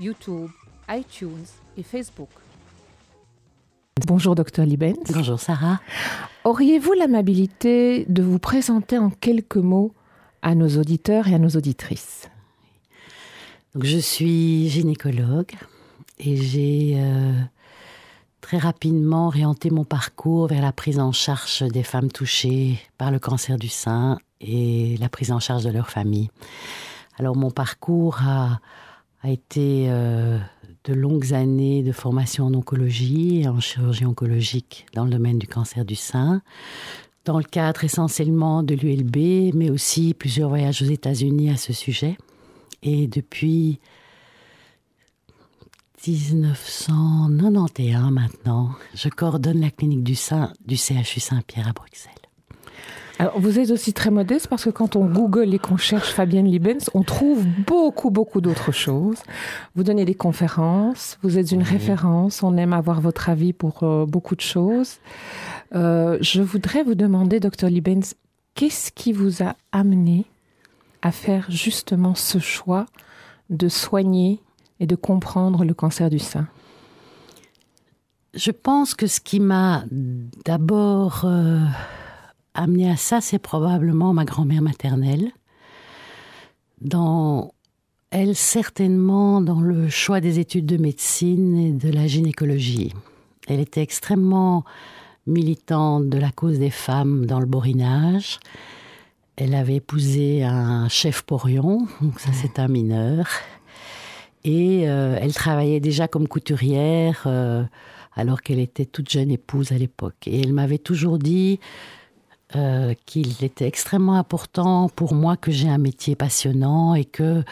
YouTube, iTunes et Facebook. Bonjour docteur Libens. Bonjour Sarah. Auriez-vous l'amabilité de vous présenter en quelques mots à nos auditeurs et à nos auditrices? Donc, Je suis gynécologue et j'ai euh, très rapidement orienté mon parcours vers la prise en charge des femmes touchées par le cancer du sein et la prise en charge de leur famille. Alors mon parcours a, a été euh, de longues années de formation en oncologie et en chirurgie oncologique dans le domaine du cancer du sein, dans le cadre essentiellement de l'ULB, mais aussi plusieurs voyages aux États-Unis à ce sujet. Et depuis 1991 maintenant, je coordonne la clinique du sein du CHU Saint-Pierre à Bruxelles. Alors, vous êtes aussi très modeste parce que quand on google et qu'on cherche Fabienne Libens, on trouve beaucoup, beaucoup d'autres choses. Vous donnez des conférences, vous êtes une référence, on aime avoir votre avis pour euh, beaucoup de choses. Euh, je voudrais vous demander, docteur Libens, qu'est-ce qui vous a amené à faire justement ce choix de soigner et de comprendre le cancer du sein? Je pense que ce qui m'a d'abord euh, amené à ça, c'est probablement ma grand-mère maternelle. Dans elle, certainement dans le choix des études de médecine et de la gynécologie. Elle était extrêmement militante de la cause des femmes dans le borinage. Elle avait épousé un chef porion, donc ça c'est un mineur. Et euh, elle travaillait déjà comme couturière euh, alors qu'elle était toute jeune épouse à l'époque. Et elle m'avait toujours dit euh, qu'il était extrêmement important pour moi que j'ai un métier passionnant et que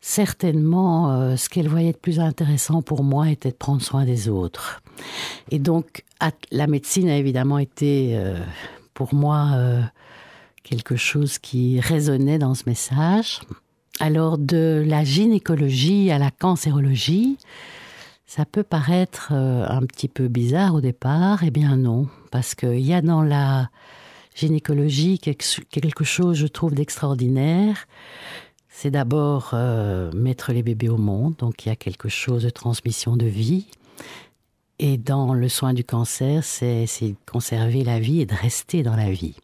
certainement ce qu'elle voyait de plus intéressant pour moi était de prendre soin des autres. Et donc la médecine a évidemment été pour moi quelque chose qui résonnait dans ce message. Alors de la gynécologie à la cancérologie, ça peut paraître euh, un petit peu bizarre au départ. Eh bien non, parce qu'il y a dans la gynécologie quelque chose, je trouve, d'extraordinaire. C'est d'abord euh, mettre les bébés au monde, donc il y a quelque chose de transmission de vie. Et dans le soin du cancer, c'est conserver la vie et de rester dans la vie.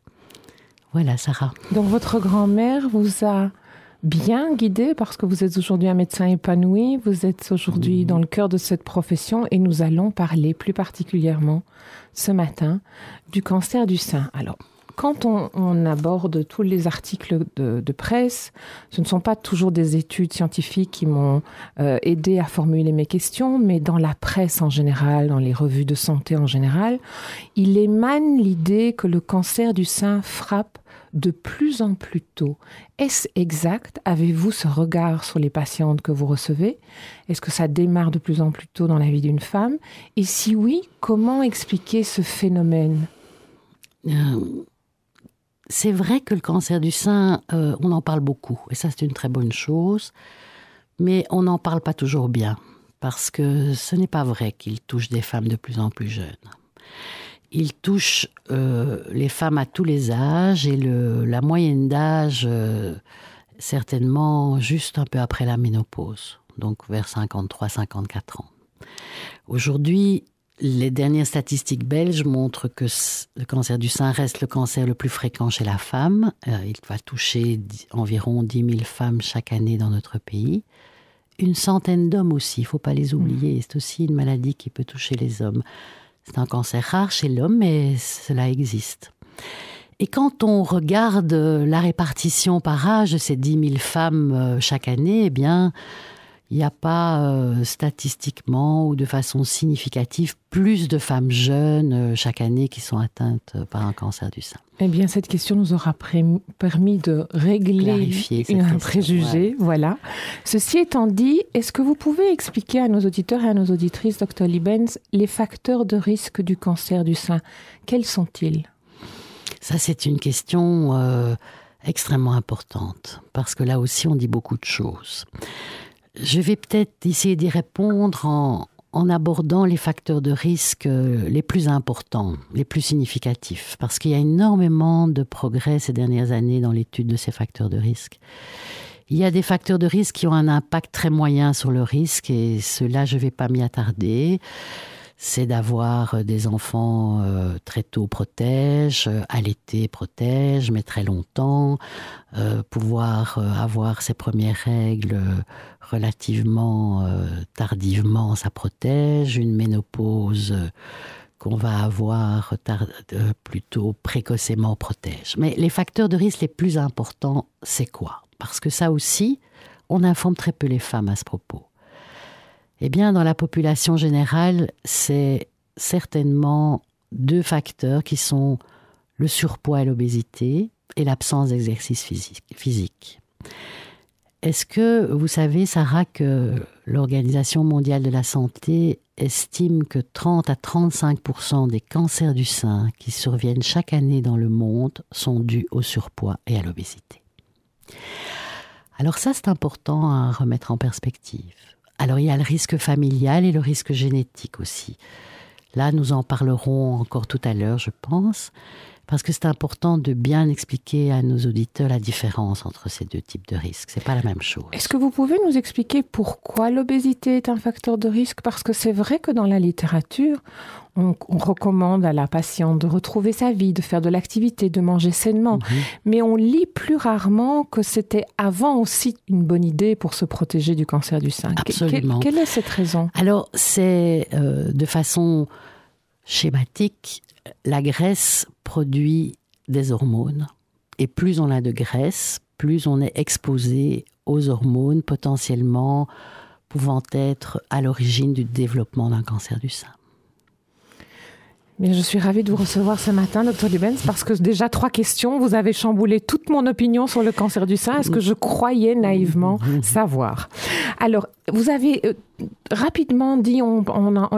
Voilà, Sarah. Donc votre grand-mère vous a bien guidé parce que vous êtes aujourd'hui un médecin épanoui, vous êtes aujourd'hui dans le cœur de cette profession et nous allons parler plus particulièrement ce matin du cancer du sein. Alors, quand on, aborde tous les articles de, presse, ce ne sont pas toujours des études scientifiques qui m'ont euh, aidé à formuler mes questions, mais dans la presse en général, dans les revues de santé en général, il émane l'idée que le cancer du sein frappe de plus en plus tôt. Est-ce exact? Avez-vous ce regard sur les patientes que vous recevez? Est-ce que ça démarre de plus en plus tôt dans la vie d'une femme? Et si oui, comment expliquer ce phénomène? Euh, C'est vrai que le cancer du sein, euh, on en parle beaucoup, et ça c'est une très bonne chose, mais on n'en parle pas toujours bien, parce que ce n'est pas vrai qu'il touche des femmes de plus en plus jeunes. Il touche euh, les femmes à tous les âges et le, la moyenne d'âge euh, certainement juste un peu après la ménopause, donc vers 53-54 ans. Aujourd'hui, les dernières statistiques belges montrent que le cancer du sein reste le cancer le plus fréquent chez la femme. Euh, il va toucher environ 10 000 femmes chaque année dans notre pays. une centaine d'hommes aussi, il faut pas les oublier. C'est aussi une maladie qui peut toucher les hommes. C'est un cancer rare chez l'homme, mais cela existe. Et quand on regarde la répartition par âge de ces 10 000 femmes euh, chaque année, eh bien, il n'y a pas euh, statistiquement ou de façon significative plus de femmes jeunes euh, chaque année qui sont atteintes euh, par un cancer du sein. Eh bien, cette question nous aura permis de régler un préjugé. Voilà. Ceci étant dit, est-ce que vous pouvez expliquer à nos auditeurs et à nos auditrices, Dr. Libens, les facteurs de risque du cancer du sein? Quels sont-ils? Ça, c'est une question extrêmement importante parce que là aussi, on dit beaucoup de choses. Je vais peut-être essayer d'y répondre en, abordant les facteurs de risque euh, les plus importants, les plus significatifs, parce qu'il y a énormément de progrès ces dernières années dans l'étude de ces facteurs de risque. Il y a des facteurs de risque qui ont un impact très moyen sur le risque, et cela, je ne vais pas m'y attarder c'est d'avoir euh, des enfants euh, très tôt protège, l'été protège, mais très longtemps, pouvoir avoir ses premières règles relativement euh, tardivement, ça protège. Une ménopause euh, qu'on va avoir euh, plutôt précocement protège. Mais les facteurs de risque les plus importants, c'est quoi? Parce que ça aussi, on informe très peu les femmes à ce propos. Eh bien, dans la population générale, c'est certainement deux facteurs qui sont le surpoids et l'obésité et l'absence d'exercice physique. Est-ce que vous savez, Sarah, que l'Organisation mondiale de la santé estime que 30 à 35% des cancers du sein qui surviennent chaque année dans le monde sont dus au surpoids et à l'obésité? Alors ça, c'est important à remettre en perspective. Alors il y a le risque familial et le risque génétique aussi. Là, nous en parlerons encore tout à l'heure, je pense parce que c'est important de bien expliquer à nos auditeurs la différence entre ces deux types de risques. C'est pas la même chose. Est-ce que vous pouvez nous expliquer pourquoi l'obésité est un facteur de risque? Parce que c'est vrai que dans la littérature, on, recommande à la patiente de retrouver sa vie, de faire de l'activité, de manger sainement. Mhm. Mais on lit plus rarement que c'était avant aussi une bonne idée pour se protéger du cancer du sein. Absolument. quelle est cette raison? Alors, c'est euh, de façon schématique la graisse produit des hormones. Et plus on a de graisse, plus on est exposé aux hormones potentiellement pouvant être à l'origine du développement d'un cancer du sein je suis ravie de vous recevoir ce matin, Dr. Libens, parce que déjà trois questions. Vous avez chamboulé toute mon opinion sur le cancer du sein, est ce que je croyais naïvement savoir? Alors, vous avez euh, rapidement dit on,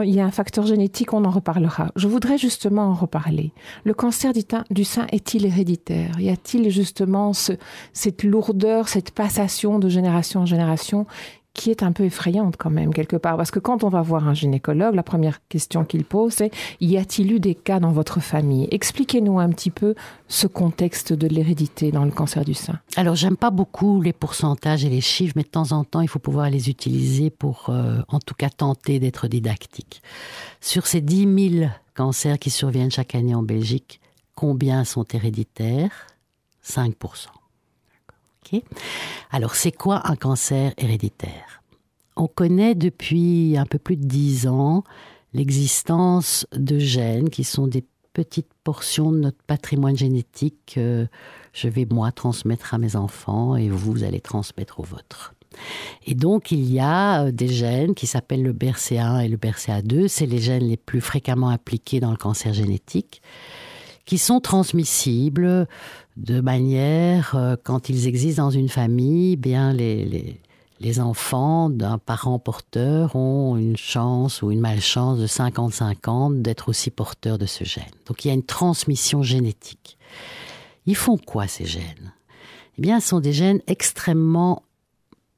il y a un facteur génétique, on en reparlera. Je voudrais justement en reparler. Le cancer du sein est-il héréditaire? Y a-t-il justement ce, cette lourdeur, cette passation de génération en génération qui est un peu effrayante quand même quelque part. Parce que quand on va voir un gynécologue, la première question qu'il pose, c'est y a-t-il eu des cas dans votre famille? Expliquez-nous un petit peu ce contexte de l'hérédité dans le cancer du sein. Alors j'aime pas beaucoup les pourcentages et les chiffres, mais de temps en temps il faut pouvoir les utiliser pour euh, en tout cas tenter d'être didactique. Sur ces 10 000 cancers qui surviennent chaque année en Belgique, combien sont héréditaires? 5 alors, c'est quoi un cancer héréditaire? On connaît depuis un peu plus de dix ans l'existence de gènes qui sont des petites portions de notre patrimoine génétique que je vais moi transmettre à mes enfants et vous allez transmettre au vôtre. Et donc, il y a euh, des gènes qui s'appellent le BRCA1 et le BRCA2. C'est les gènes les plus fréquemment appliqués dans le cancer génétique qui sont transmissibles de manière, euh, quand ils existent dans une famille, bien les, les, enfants d'un parent porteur ont une chance ou une malchance de 50-50 d'être aussi porteurs de ce gène. Donc il y a une transmission génétique. Ils font quoi ces gènes? Eh bien, ce sont des gènes extrêmement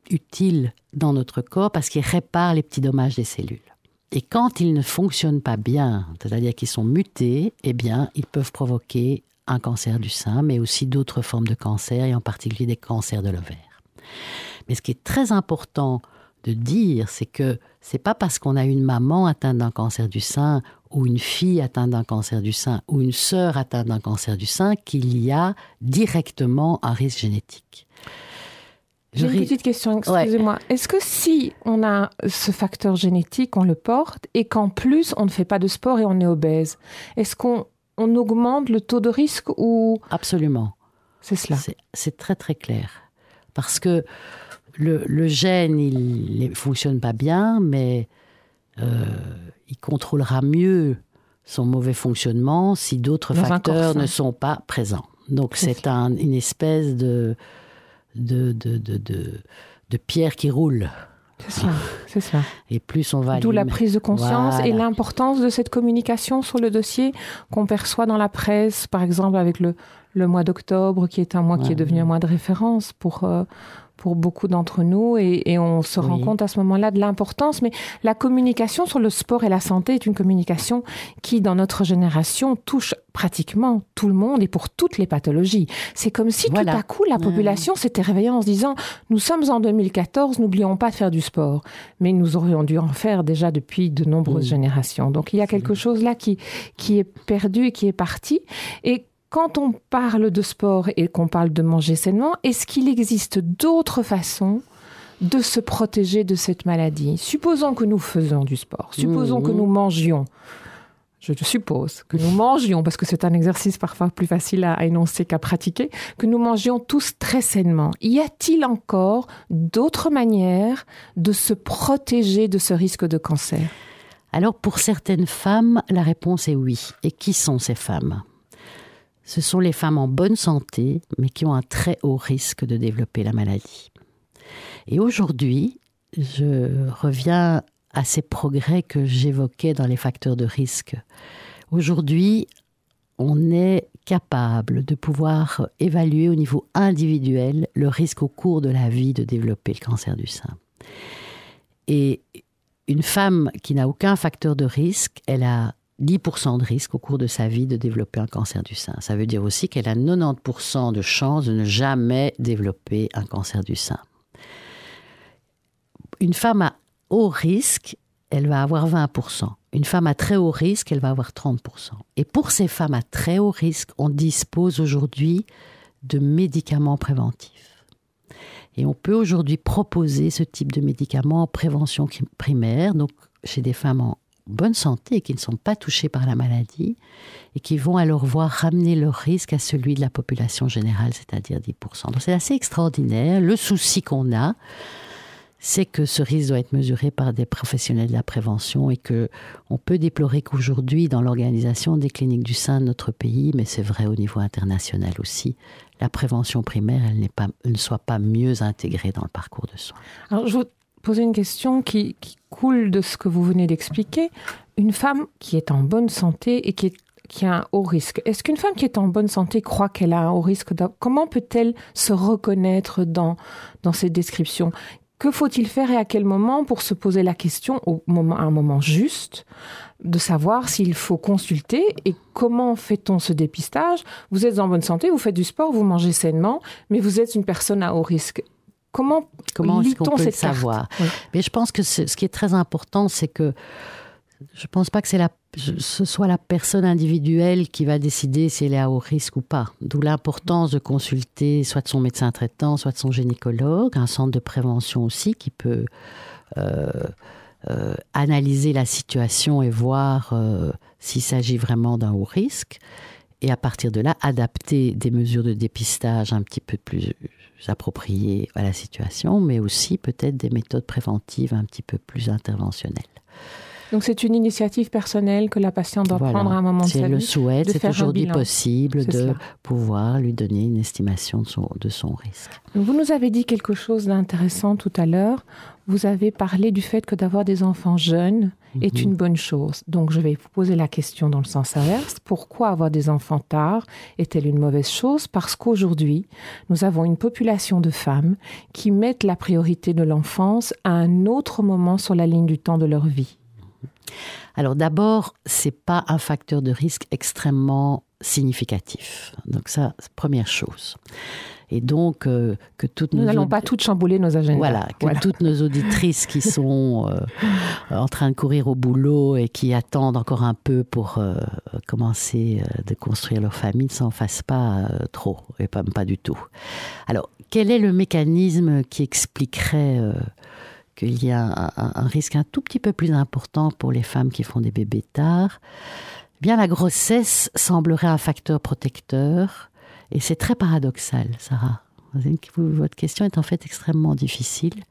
utiles dans notre corps parce qu'ils réparent les petits dommages des cellules. Et quand ils ne fonctionnent pas bien, c'est-à-dire qu'ils sont mutés, eh bien, ils peuvent provoquer un cancer du sein, mais aussi d'autres formes de cancer, et en particulier des cancers de l'ovaire. Mais ce qui est très important de dire, c'est que c'est pas parce qu'on a une maman atteinte d'un cancer du sein, ou une fille atteinte d'un cancer du sein, ou une sœur atteinte d'un cancer du sein, qu'il y a directement un risque génétique. J'ai une petite question, excusez-moi. Est-ce que si on a ce facteur génétique, on le porte, et qu'en plus on ne fait pas de sport et on est obèse, est-ce qu'on on augmente le taux de risque ou Absolument. C'est cela. C'est très très clair. Parce que le, le gène, il ne fonctionne pas bien, mais euh, il contrôlera mieux son mauvais fonctionnement si d'autres facteurs ne sont pas présents. Donc c'est un, une espèce de de, de, de, de, pierre qui roule. C'est ça, c'est ça. Et plus on va... D'où la prise de conscience et l'importance de cette communication sur le dossier qu'on perçoit dans la presse, par exemple avec le, le mois d'octobre, qui est un mois qui est devenu un mois de référence pour, euh, pour beaucoup d'entre nous et, on se rend compte à ce moment-là de l'importance. Mais la communication sur le sport et la santé est une communication qui, dans notre génération, touche pratiquement tout le monde et pour toutes les pathologies. C'est comme si tout à coup la population s'était réveillée en se disant nous sommes en 2014, n'oublions pas de faire du sport. Mais nous aurions dû en faire déjà depuis de nombreuses générations. Donc il y a quelque chose là qui, qui est perdu et qui est parti. Et quand on parle de sport et qu'on parle de manger sainement, est-ce qu'il existe d'autres façons de se protéger de cette maladie? Supposons que nous faisons du sport, supposons que mmh. nous mangions. Je suppose que nous mangions, parce que c'est un exercice parfois plus facile à, énoncer qu'à pratiquer, que nous mangions tous très sainement. Y a-t-il encore d'autres manières de se protéger de ce risque de cancer? Alors pour certaines femmes, la réponse est oui. Et qui sont ces femmes? Ce sont les femmes en bonne santé, mais qui ont un très haut risque de développer la maladie. Et aujourd'hui, je reviens à ces progrès que j'évoquais dans les facteurs de risque. Aujourd'hui, on est capable de pouvoir évaluer au niveau individuel le risque au cours de la vie de développer le cancer du sein. Et une femme qui n'a aucun facteur de risque, elle a 10% de risque au cours de sa vie de développer un cancer du sein. Ça veut dire aussi qu'elle a 90% de chances de ne jamais développer un cancer du sein. Une femme à haut risque, elle va avoir 20%. Une femme à très haut risque, elle va avoir 30%. Et pour ces femmes à très haut risque, on dispose aujourd'hui de médicaments préventifs. Et on peut aujourd'hui proposer ce type de médicaments en prévention primaire, donc chez des femmes en bonne santé et qui ne sont pas touchés par la maladie et qui vont alors voir ramener leur risque à celui de la population générale, c'est-à-dire 10%. Donc c'est assez extraordinaire. Le souci qu'on a, c'est que ce risque doit être mesuré par des professionnels de la prévention et que on peut déplorer qu'aujourd'hui, dans l'organisation des cliniques du sein de notre pays, mais c'est vrai au niveau international aussi, la prévention primaire, ne soit pas mieux intégrée dans le parcours de soins. Alors, je poser une question qui, coule de ce que vous venez d'expliquer. Une femme qui est en bonne santé et qui, qui a un haut risque, est-ce qu'une femme qui est en bonne santé croit qu'elle a un haut risque Comment peut-elle se reconnaître dans, dans ces descriptions? Que faut-il faire et à quel moment pour se poser la question au moment, à un moment juste de savoir s'il faut consulter et comment fait-on ce dépistage? Vous êtes en bonne santé, vous faites du sport, vous mangez sainement, mais vous êtes une personne à haut risque. Comment, Comment est-ce qu'on peut le savoir? Mais je pense que ce qui est très important, c'est que je ne pense pas que c'est la, ce soit la personne individuelle qui va décider si elle est à haut risque ou pas. D'où l'importance de consulter soit de son médecin traitant, soit de son gynécologue, un centre de prévention aussi qui peut euh, euh, analyser la situation et voir euh, s'il s'agit vraiment d'un haut risque. Et à partir de là, adapter des mesures de dépistage un petit peu plus appropriées à la situation, mais aussi peut-être des méthodes préventives un petit peu plus interventionnelles. Donc c'est une initiative personnelle que la patiente doit prendre à un moment de sa vie. Si elle le souhaite, c'est aujourd'hui possible de pouvoir lui donner une estimation de son, de son risque. Vous nous avez dit quelque chose d'intéressant tout à l'heure. Vous avez parlé du fait que d'avoir des enfants jeunes est mhm. une bonne chose. Donc je vais vous poser la question dans le sens inverse. Pourquoi avoir des enfants tard est-elle une mauvaise chose? Parce qu'aujourd'hui, nous avons une population de femmes qui mettent la priorité de l'enfance à un autre moment sur la ligne du temps de leur vie. Alors d'abord, c'est pas un facteur de risque extrêmement significatif. Donc ça, première chose. Et donc, que toutes Nous n'allons pas toutes chambouler nos agendas. Voilà, que toutes nos auditrices qui sont en train de courir au boulot et qui attendent encore un peu pour commencer de construire leur famille ne s'en fassent pas trop, et pas, pas du tout. Alors, quel est le mécanisme qui expliquerait qu'il y a un, risque un tout petit peu plus important pour les femmes qui font des bébés tard, eh bien la grossesse semblerait un facteur protecteur et c'est très paradoxal, Sarah. Votre question est en fait extrêmement difficile.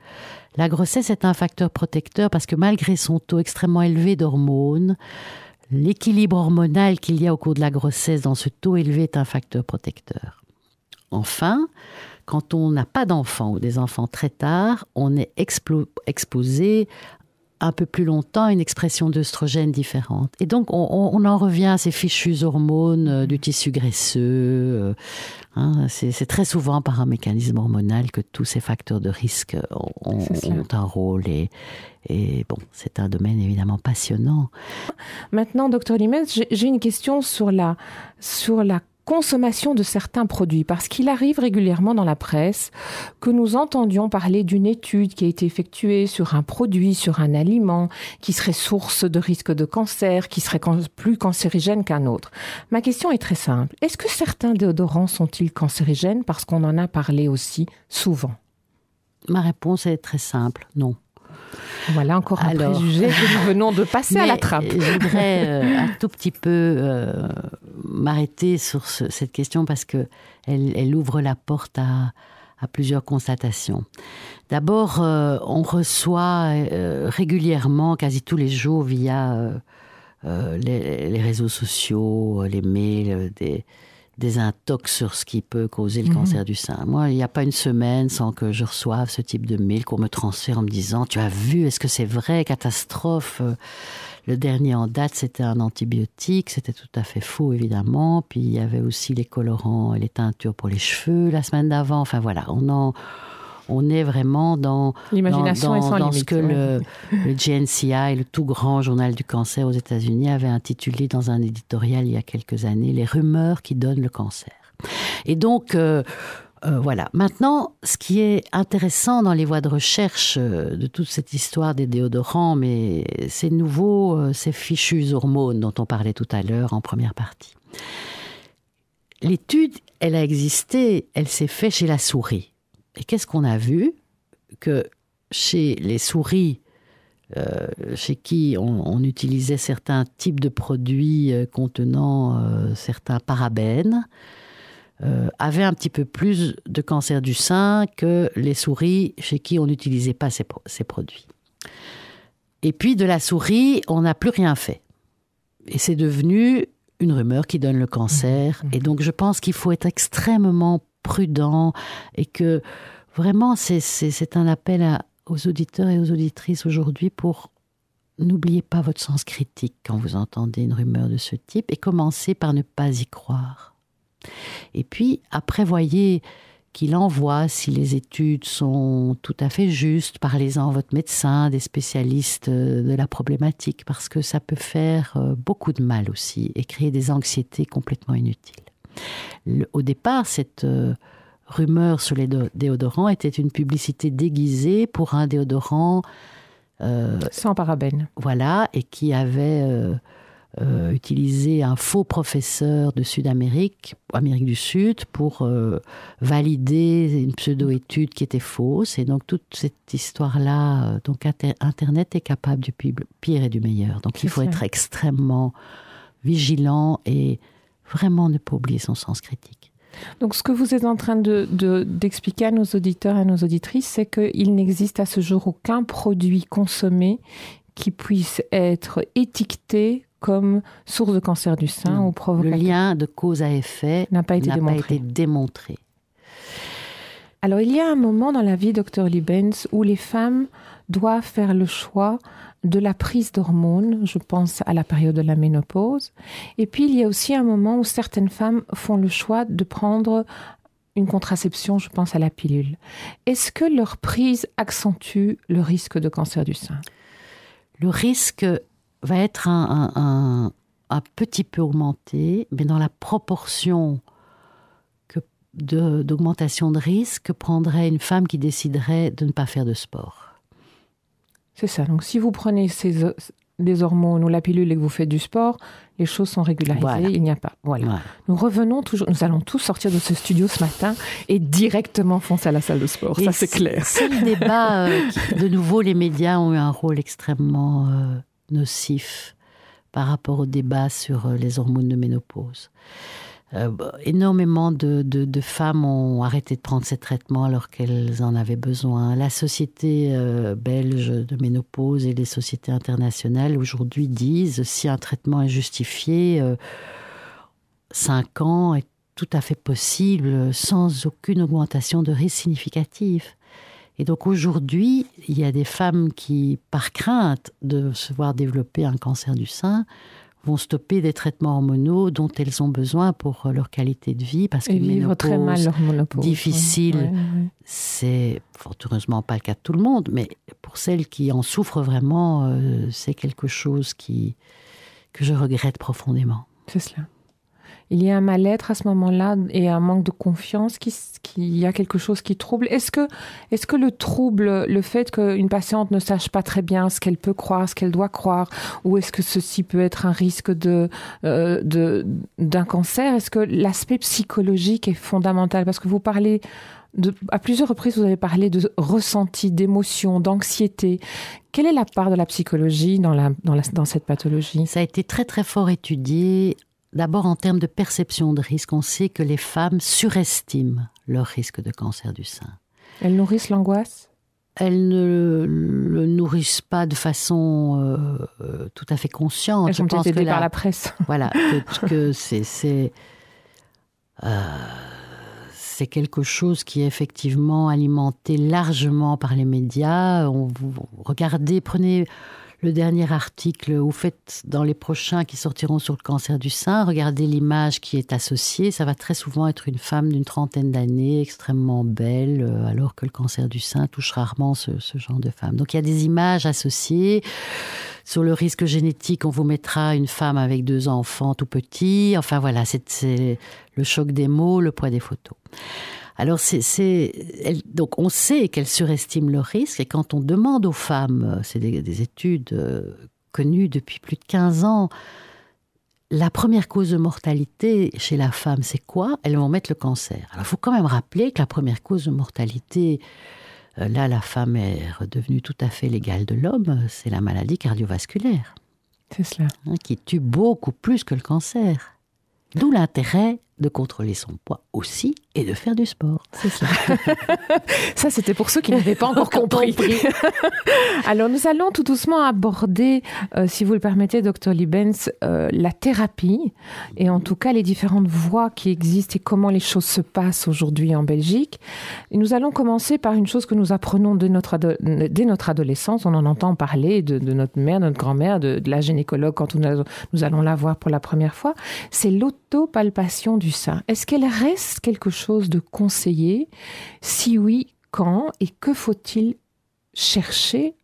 La grossesse est un facteur protecteur parce que malgré son taux extrêmement élevé d'hormones, l'équilibre hormonal qu'il y a au cours de la grossesse dans ce taux élevé est un facteur protecteur. Enfin, quand on n'a pas d'enfants ou des enfants très tard, on est exposé un peu plus longtemps à une expression d'œstrogène différente. Et donc, on, en revient à ces fichus hormones euh, du tissu graisseux. Euh, hein, c'est très souvent par un mécanisme hormonal que tous ces facteurs de risque ont, un rôle. Et, et bon, c'est un domaine évidemment passionnant. Maintenant, docteur Limès, j'ai une question sur la, sur la consommation de certains produits, parce qu'il arrive régulièrement dans la presse que nous entendions parler d'une étude qui a été effectuée sur un produit, sur un aliment, qui serait source de risque de cancer, qui serait plus cancérigène qu'un autre. Ma question est très simple. Est-ce que certains déodorants sont-ils cancérigènes? Parce qu'on en a parlé aussi souvent Ma réponse est très simple, non. Voilà encore un préjugé que nous venons de passer à la trappe. Je voudrais euh, un tout petit peu euh, m'arrêter sur cette question parce que elle, ouvre la porte à, plusieurs constatations. D'abord, euh, on reçoit régulièrement, quasi tous les jours, via les, les, réseaux sociaux, les mails, des, des intox sur ce qui peut causer le mhm. cancer du sein. Moi, il n'y a pas une semaine sans que je reçoive ce type de mail qu'on me transfère en me disant Tu as vu, est-ce que c'est vrai? Catastrophe. Le dernier en date, c'était un antibiotique. C'était tout à fait faux, évidemment. Puis il y avait aussi les colorants et les teintures pour les cheveux la semaine d'avant. Enfin voilà, on en on est vraiment dans, L'imagination dans, dans ce que le, le, GNCI, le tout grand journal du cancer aux États-Unis, avait intitulé dans un éditorial il y a quelques années Les rumeurs qui donnent le cancer. Et donc, euh, euh, voilà. Maintenant, ce qui est intéressant dans les voies de recherche euh, de toute cette histoire des déodorants, mais c'est nouveau, ces fichus hormones dont on parlait tout à l'heure en première partie. L'étude, elle a existé, elle s'est faite chez la souris. Et qu'est-ce qu'on a vu Que chez les souris, euh, chez qui on, utilisait certains types de produits euh, contenant euh, certains parabènes, avaient un petit peu plus de cancer du sein que les souris chez qui on n'utilisait pas ces, ces, produits. Et puis de la souris, on n'a plus rien fait. Et c'est devenu une rumeur qui donne le cancer. Mmh. Et donc je pense qu'il faut être extrêmement prudent et que vraiment c'est un appel aux auditeurs et aux auditrices aujourd'hui pour n'oubliez pas votre sens critique quand vous entendez une rumeur de ce type et commencez par ne pas y croire. Et puis après voyez qu'il envoie si les études sont tout à fait justes, parlez-en à votre médecin, des spécialistes de la problématique, parce que ça peut faire euh, beaucoup de mal aussi et créer des anxiétés complètement inutiles au départ, cette euh, rumeur sur les déodorants était une publicité déguisée pour un déodorant euh, sans parabènes. Voilà, et qui avait euh, utilisé un faux professeur de Sud-Amérique, Amérique du Sud, pour valider une pseudo-étude qui était fausse. Et donc toute cette histoire-là, donc Internet est capable du pire et du meilleur. Donc il faut être extrêmement vigilant et vraiment ne pas oublier son sens critique. Donc ce que vous êtes en train d'expliquer de, à nos auditeurs et à nos auditrices, c'est qu'il n'existe à ce jour aucun produit consommé qui puisse être étiqueté comme source de cancer du sein ou provocateur. Le lien de cause à effet n'a pas, été démontré. Alors il y a un moment dans la vie, docteur Libens, où les femmes doivent faire le choix de la prise d'hormones, je pense à la période de la ménopause. Et puis il y a aussi un moment où certaines femmes font le choix de prendre une contraception, je pense à la pilule. Est-ce que leur prise accentue le risque de cancer du sein? Le risque va être un, petit peu augmenté, mais dans la proportion d'augmentation de, risque que prendrait une femme qui déciderait de ne pas faire de sport. C'est ça. Donc, si vous prenez ces, des hormones ou la pilule et que vous faites du sport, les choses sont régularisées, il n'y a pas. Voilà. Nous revenons toujours, nous allons tous sortir de ce studio ce matin et directement foncer à la salle de sport, ça c'est clair. C'est le débat, euh, de nouveau, les médias ont eu un rôle extrêmement euh, nocif par rapport au débat sur euh, les hormones de ménopause. Euh, énormément de, femmes ont arrêté de prendre ces traitements alors qu'elles en avaient besoin. La société euh, belge de ménopause et les sociétés internationales aujourd'hui disent si un traitement est justifié, 5 ans est tout à fait possible sans aucune augmentation de risque significative. Et donc aujourd'hui, il y a des femmes qui, par crainte de se voir développer un cancer du sein, vont stopper des traitements hormonaux dont elles ont besoin pour leur qualité de vie parce que vivre très mal leur difficile c'est fort heureusement pas le cas de tout le monde mais pour celles qui en souffrent vraiment euh, c'est quelque chose qui que je regrette profondément. C'est cela il y a un mal-être à ce moment-là et un manque de confiance, qui, qui y a quelque chose qui trouble. Est-ce que, est-ce que le trouble, le fait qu'une patiente ne sache pas très bien ce qu'elle peut croire, ce qu'elle doit croire, ou est-ce que ceci peut être un risque de, euh, de, d'un cancer Est-ce que l'aspect psychologique est fondamental? Parce que vous parlez de, à plusieurs reprises, vous avez parlé de ressenti, d'émotion, d'anxiété. Quelle est la part de la psychologie dans, la, dans, la, dans cette pathologie? Ça a été très très fort étudié D'abord, en termes de perception de risque, on sait que les femmes surestiment leur risque de cancer du sein. Elles nourrissent l'angoisse? Elles ne le nourrissent pas de façon euh, tout à fait consciente. Elles sont peut-être aidées par la presse. Voilà, que, c'est euh, c'est quelque chose qui est effectivement alimenté largement par les médias. On, vous, regardez, prenez le dernier article, ou faites dans les prochains qui sortiront sur le cancer du sein, regardez l'image qui est associée. Ça va très souvent être une femme d'une trentaine d'années, extrêmement belle, euh, alors que le cancer du sein touche rarement ce, genre de femme. Donc il y a des images associées. Sur le risque génétique, on vous mettra une femme avec deux enfants tout petits. Enfin voilà, c'est le choc des mots, le poids des photos. Alors, c'est, donc on sait qu'elles surestiment le risque, et quand on demande aux femmes, euh, c'est des, études euh, connues depuis plus de 15 ans, la première cause de mortalité chez la femme, c'est quoi? Elles vont mettre le cancer. Alors, il faut quand même rappeler que la première cause de mortalité, euh, là, la femme est redevenue tout à fait l'égale de l'homme, c'est la maladie cardiovasculaire. C'est cela. Hein, qui tue beaucoup plus que le cancer. D'où l'intérêt de contrôler son poids aussi et de faire du sport. C'est ça. ça, c'était pour ceux qui n'avaient pas encore compris. Alors, nous allons tout doucement aborder, euh, si vous le permettez, docteur Libens, euh, la thérapie et en tout cas les différentes voies qui existent et comment les choses se passent aujourd'hui en Belgique. Et nous allons commencer par une chose que nous apprenons dès notre, dès notre adolescence. On en entend parler de, notre mère, notre grand-mère, de, la gynécologue quand nous, nous allons la voir pour la première fois. C'est l'autopalpation du Est-ce qu'elle reste quelque chose de conseillé? Si oui, quand? Et que faut-il chercher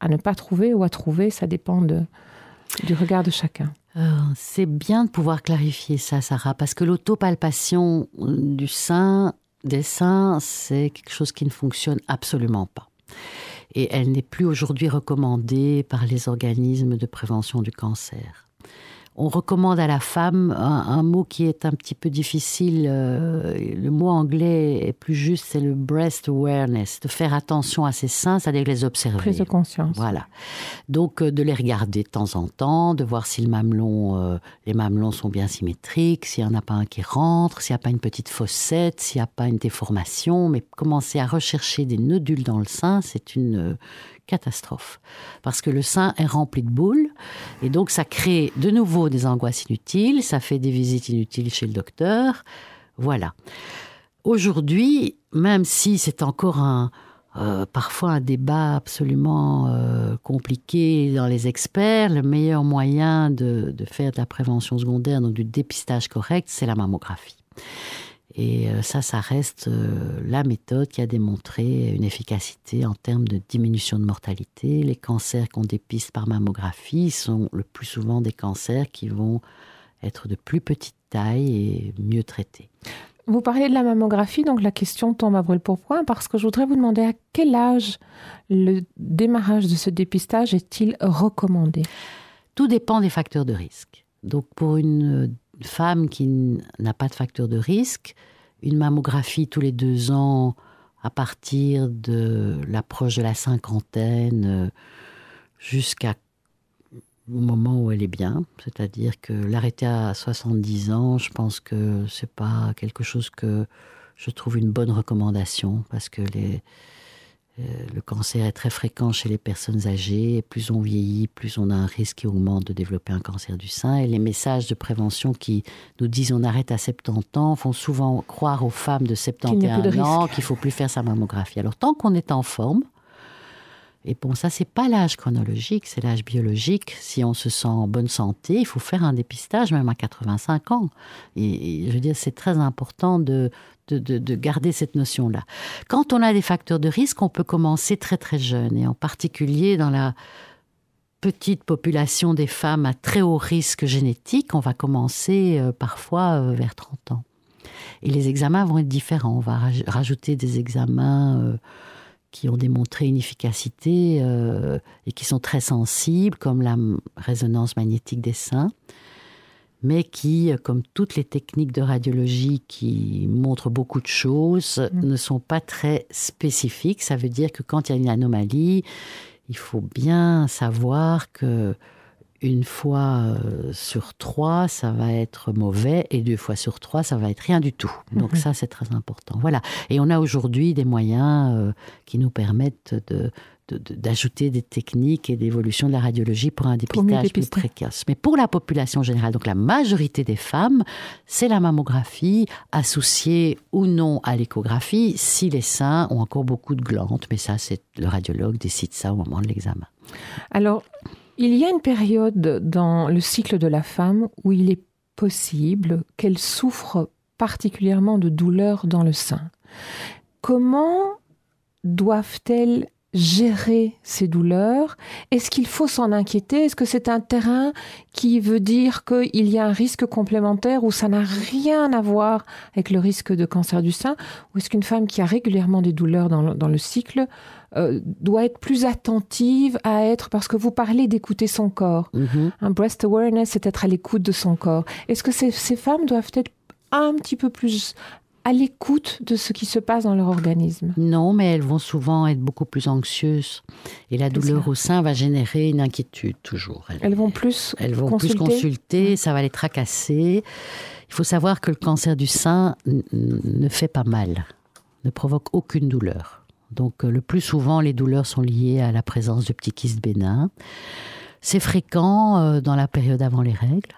à ne pas trouver ou à trouver? Ça dépend du regard de chacun. Euh, c'est bien de pouvoir clarifier ça, Sarah, parce que l'autopalpation du sein, des seins, c'est quelque chose qui ne fonctionne absolument pas. Et elle n'est plus aujourd'hui recommandée par les organismes de prévention du cancer on recommande à la femme un, mot qui est un petit peu difficile. Euh, le mot anglais est plus juste, c'est le breast awareness, de faire attention à ses seins, c'est-à-dire les observer. Prise de conscience. Voilà. Donc euh, de les regarder de temps en temps, de voir si le mamelon, euh, les mamelons sont bien symétriques, s'il n'y en a pas un qui rentre, s'il n'y a pas une petite fossette, s'il n'y a pas une déformation, mais commencer à rechercher des nodules dans le sein, c'est une catastrophe. Parce que le sein est rempli de boules, et donc ça crée de nouveau des angoisses inutiles, ça fait des visites inutiles chez le docteur. Voilà. Aujourd'hui, même si c'est encore un, euh, parfois un débat absolument euh, compliqué dans les experts, le meilleur moyen de, de faire de la prévention secondaire, donc du dépistage correct, c'est la mammographie. Et euh, ça, ça reste euh, la méthode qui a démontré une efficacité en termes de diminution de mortalité. Les cancers qu'on dépiste par mammographie sont le plus souvent des cancers qui vont être de plus petite taille et mieux traités. Vous parlez de la mammographie, donc la question tombe à brûle pour point parce que je voudrais vous demander à quel âge le démarrage de ce dépistage est-il recommandé? Tout dépend des facteurs de risque. Donc pour une femme qui n'a pas de facteur de risque, une mammographie tous les deux ans à partir de l'approche de la cinquantaine euh, jusqu'à au moment où elle est bien, c'est-à-dire que l'arrêter à 70 ans, je pense que c'est pas quelque chose que je trouve une bonne recommandation parce que les, le cancer est très fréquent chez les personnes âgées. Et plus on vieillit, plus on a un risque qui augmente de développer un cancer du sein. Et les messages de prévention qui nous disent on arrête à 70 ans font souvent croire aux femmes de 71 ans qu'il faut plus faire sa mammographie. Alors tant qu'on est en forme, et bon, ça, c'est pas l'âge chronologique, c'est l'âge biologique. Si on se sent en bonne santé, il faut faire un dépistage, même à 85 ans. Et, je veux dire, c'est très important de, de, de, garder cette notion-là. Quand on a des facteurs de risque, on peut commencer très très jeune, et en particulier dans la petite population des femmes à très haut risque génétique, on va commencer euh, parfois euh, vers 30 ans. Et les examens vont être différents. On va rajouter des examens. Euh, qui ont démontré une efficacité et qui sont très sensibles, comme la résonance magnétique des seins, mais qui, comme toutes les techniques de radiologie qui montrent beaucoup de choses, mmh. ne sont pas très spécifiques. Ça veut dire que quand il y a une anomalie, il faut bien savoir que une fois euh, sur trois, ça va être mauvais, et deux fois sur trois, ça va être rien du tout. Donc mhm. ça, c'est très important. Voilà. Et on a aujourd'hui des moyens euh, qui nous permettent de, d'ajouter des techniques et d'évolution de la radiologie pour un dépistage plus précoce. Mais pour la population générale, donc la majorité des femmes, c'est la mammographie associée ou non à l'échographie si les seins ont encore beaucoup de glandes. Mais ça, c'est le radiologue décide ça au moment de l'examen. Alors, il y a une période dans le cycle de la femme où il est possible qu'elle souffre particulièrement de douleurs dans le sein. Comment doivent-elles gérer ces douleurs Est-ce qu'il faut s'en inquiéter? Est-ce que c'est un terrain qui veut dire qu'il y a un risque complémentaire ou ça n'a rien à voir avec le risque de cancer du sein? Ou est-ce qu'une femme qui a régulièrement des douleurs dans le, dans le cycle euh, doit être plus attentive à être, parce que vous parlez d'écouter son corps. Mm-hmm. Un breast awareness, c'est être à l'écoute de son corps. Est-ce que ces, ces femmes doivent être un petit peu plus à l'écoute de ce qui se passe dans leur organisme. Non, mais elles vont souvent être beaucoup plus anxieuses. Et la douleur au sein va générer une inquiétude toujours. Elles, vont plus Elles vont consulter. plus consulter, ça va les tracasser. Il faut savoir que le cancer du sein ne fait pas mal, ne provoque aucune douleur. Donc euh, le plus souvent, les douleurs sont liées à la présence de petits kystes bénins. C'est fréquent euh, dans la période avant les règles.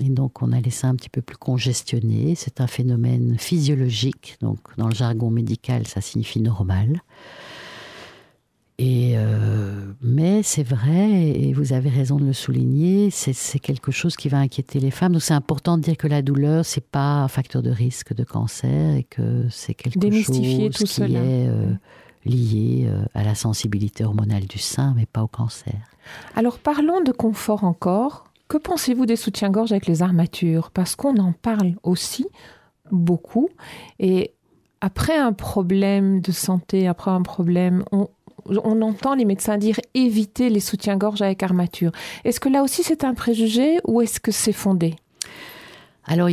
Et donc, on a les seins un petit peu plus congestionnés. C'est un phénomène physiologique. Donc, dans le jargon médical, ça signifie normal. Et euh, mais c'est vrai, et vous avez raison de le souligner, c'est quelque chose qui va inquiéter les femmes. Donc c'est important de dire que la douleur, c'est pas un facteur de risque de cancer et que c'est quelque chose qui est liées euh, à la sensibilité hormonale du sein, mais pas au cancer. Alors parlons de confort encore. Que pensez-vous des soutiens-gorge avec les armatures? Parce qu'on en parle aussi beaucoup. Et après un problème de santé, après un problème, on, entend les médecins dire éviter les soutiens-gorge avec armature. Est-ce que là aussi c'est un préjugé ou est-ce que c'est fondé? Alors,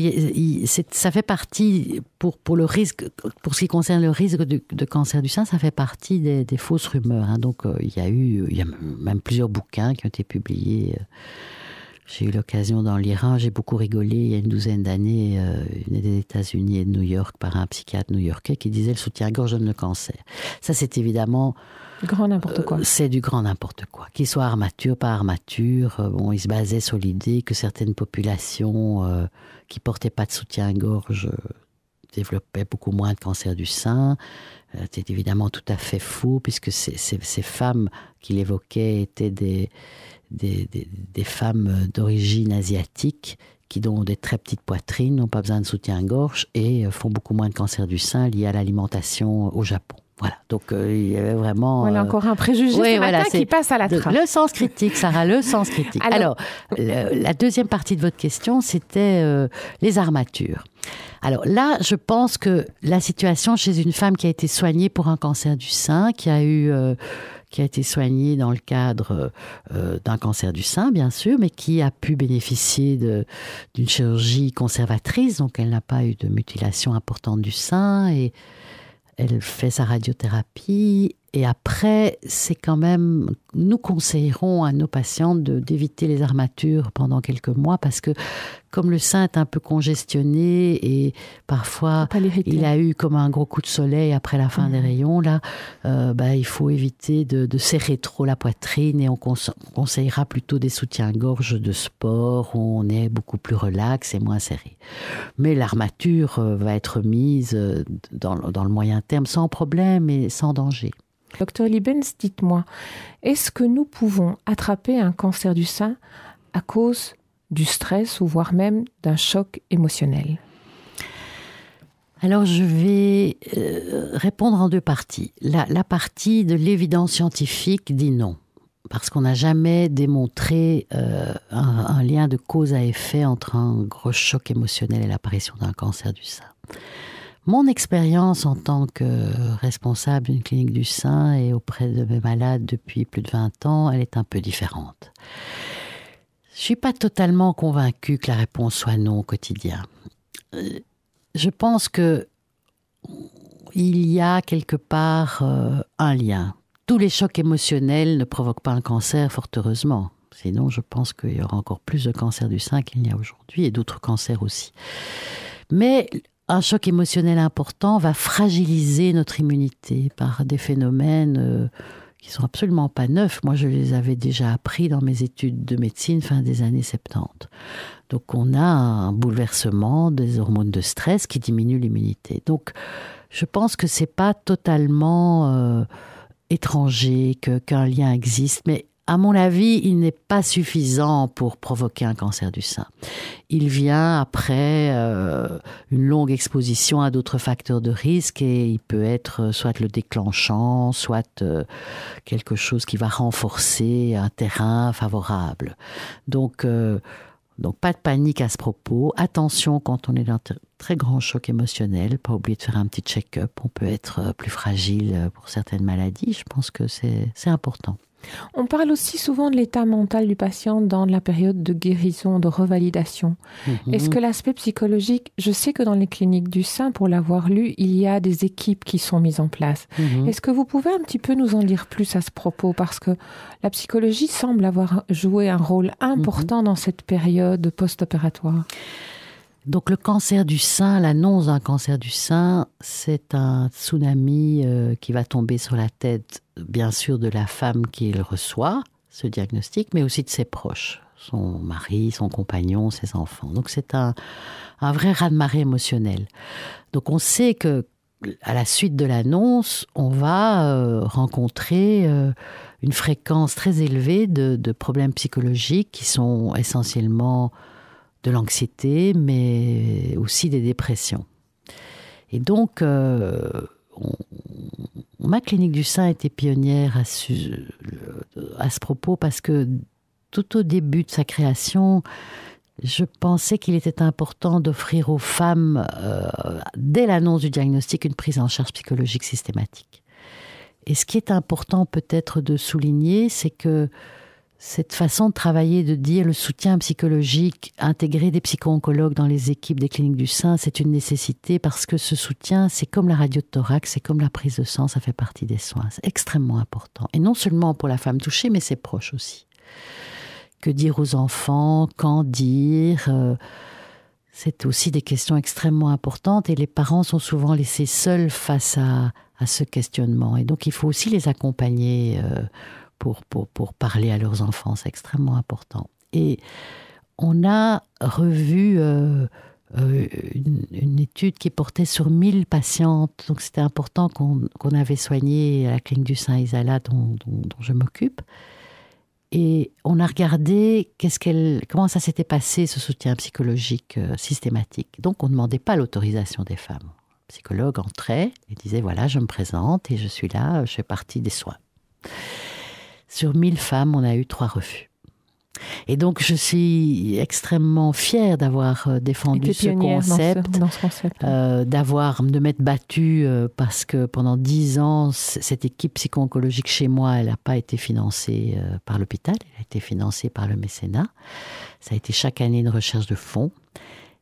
ça fait partie, pour, pour, le risque, pour ce qui concerne le risque de, cancer du sein, ça fait partie des, fausses rumeurs. Hein. Donc, euh, il y a eu, il y a même plusieurs bouquins qui ont été publiés. Euh. J'ai eu l'occasion d'en lire un, j'ai beaucoup rigolé il y a une douzaine d'années, euh, une des États-Unis et de New York par un psychiatre new-yorkais qui disait le soutien-gorge donne le cancer. Ça, c'est évidemment Grand n'importe quoi. c'est du grand n'importe quoi. Qu'il soit armature, pas armature, bon, il se basait sur l'idée que certaines populations qui portaient pas de soutien-gorge euh, développaient beaucoup moins de cancer du sein. Euh, c'est évidemment tout à fait faux, puisque ces, ces, femmes qu'il évoquait étaient des, des, des, femmes d'origine asiatique qui ont des très petites poitrines, n'ont pas besoin de soutien-gorge et euh, font beaucoup moins de cancer du sein lié à l'alimentation au Japon. Voilà, donc euh, il y avait vraiment. Voilà encore un préjugé ce matin qui passe à la trappe. Le sens critique, Sarah, le sens critique. Alors, la deuxième partie de votre question, c'était les armatures. Alors là, je pense que la situation chez une femme qui a été soignée pour un cancer du sein, qui a eu qui a été soignée dans le cadre euh, d'un cancer du sein, bien sûr, mais qui a pu bénéficier d'une chirurgie conservatrice, donc elle n'a pas eu de mutilation importante du sein et elle fait sa radiothérapie et après, c'est quand même, nous conseillerons à nos patientes d'éviter les armatures pendant quelques mois parce que comme le sein est un peu congestionné et parfois il a eu comme un gros coup de soleil après la fin des mmh. rayons, là, euh, bah, il faut éviter de, serrer trop la poitrine et on, conseillera plutôt des soutiens-gorge de sport où on est beaucoup plus relax et moins serré. Mais l'armature euh, va être mise euh, dans, dans le moyen terme sans problème et sans danger. Docteur Libens, dites-moi, est-ce que nous pouvons attraper un cancer du sein à cause du stress ou voire même d'un choc émotionnel? Alors je vais euh, répondre en deux parties. La, partie de l'évidence scientifique dit non, parce qu'on n'a jamais démontré euh, un, lien de cause à effet entre un gros choc émotionnel et l'apparition d'un cancer du sein. Mon expérience en tant que responsable d'une clinique du sein et auprès de mes malades depuis plus de 20 ans, elle est un peu différente. Je suis pas totalement convaincue que la réponse soit non au quotidien. Euh, je pense que il y a quelque part euh, un lien. Tous les chocs émotionnels ne provoquent pas un cancer, fort heureusement. Sinon, je pense qu'il y aura encore plus de cancers du sein qu'il n'y a aujourd'hui et d'autres cancers aussi. Mais un choc émotionnel important va fragiliser notre immunité par des phénomènes euh, qui sont absolument pas neufs. Moi, je les avais déjà appris dans mes études de médecine fin des années 70. Donc, on a un bouleversement des hormones de stress qui diminuent l'immunité. Donc, je pense que c'est pas totalement euh, étranger qu'un lien existe, mais à mon avis, il n'est pas suffisant pour provoquer un cancer du sein. Il vient après euh, une longue exposition à d'autres facteurs de risque et il peut être soit le déclenchant, soit euh, quelque chose qui va renforcer un terrain favorable. Donc, euh, donc pas de panique à ce propos. Attention quand on est dans un très grand choc émotionnel, pas oublier de faire un petit check-up. On peut être plus fragile pour certaines maladies. Je pense que c'est important. On parle aussi souvent de l'état mental du patient dans la période de guérison, de revalidation. Mhm. Est-ce que l'aspect psychologique, je sais que dans les cliniques du sein, pour l'avoir lu, il y a des équipes qui sont mises en place. Mhm. Est-ce que vous pouvez un petit peu nous en dire plus à ce propos? Parce que la psychologie semble avoir joué un rôle important mhm. dans cette période post-opératoire. Donc le cancer du sein, l'annonce d'un cancer du sein, c'est un tsunami euh, qui va tomber sur la tête, bien sûr, de la femme qui le reçoit, ce diagnostic, mais aussi de ses proches, son mari, son compagnon, ses enfants. Donc c'est un, un vrai raz-de-marée émotionnel. Donc on sait que à la suite de l'annonce, on va euh, rencontrer euh, une fréquence très élevée de, de, problèmes psychologiques qui sont essentiellement de l'anxiété, mais aussi des dépressions. Et donc, euh, ma clinique du sein était pionnière à ce, propos parce que tout au début de sa création, je pensais qu'il était important d'offrir aux femmes, euh, dès l'annonce du diagnostic, une prise en charge psychologique systématique. Et ce qui est important peut-être de souligner, c'est que cette façon de travailler, de dire le soutien psychologique, intégrer des psycho-oncologues dans les équipes des cliniques du sein, c'est une nécessité parce que ce soutien, c'est comme la radio de thorax, c'est comme la prise de sang, ça fait partie des soins. C'est extrêmement important. Et non seulement pour la femme touchée, mais ses proches aussi. Que dire aux enfants Quand dire euh, C'est aussi des questions extrêmement importantes et les parents sont souvent laissés seuls face à, ce questionnement. Et donc il faut aussi les accompagner. Euh, pour, pour, parler à leurs enfants. C'est extrêmement important. Et on a revu euh, euh, une, étude qui portait sur 1000 patientes. Donc c'était important qu'on avait soigné à la clinique du Saint-Isala dont, dont, je m'occupe. Et on a regardé qu'est-ce qu'elle, comment ça s'était passé, ce soutien psychologique euh, systématique. Donc on ne demandait pas l'autorisation des femmes psychologue entrait et disait voilà, je me présente et je suis là, je fais partie des soins. Sur 1000 femmes, on a eu trois refus. Et donc, je suis extrêmement fière d'avoir euh, défendu ce concept, euh, d'avoir de m'être battue euh, parce que pendant dix ans, cette équipe psycho-oncologique chez moi, elle n'a pas été financée par l'hôpital, elle a été financée par le mécénat. Ça a été chaque année une recherche de fonds.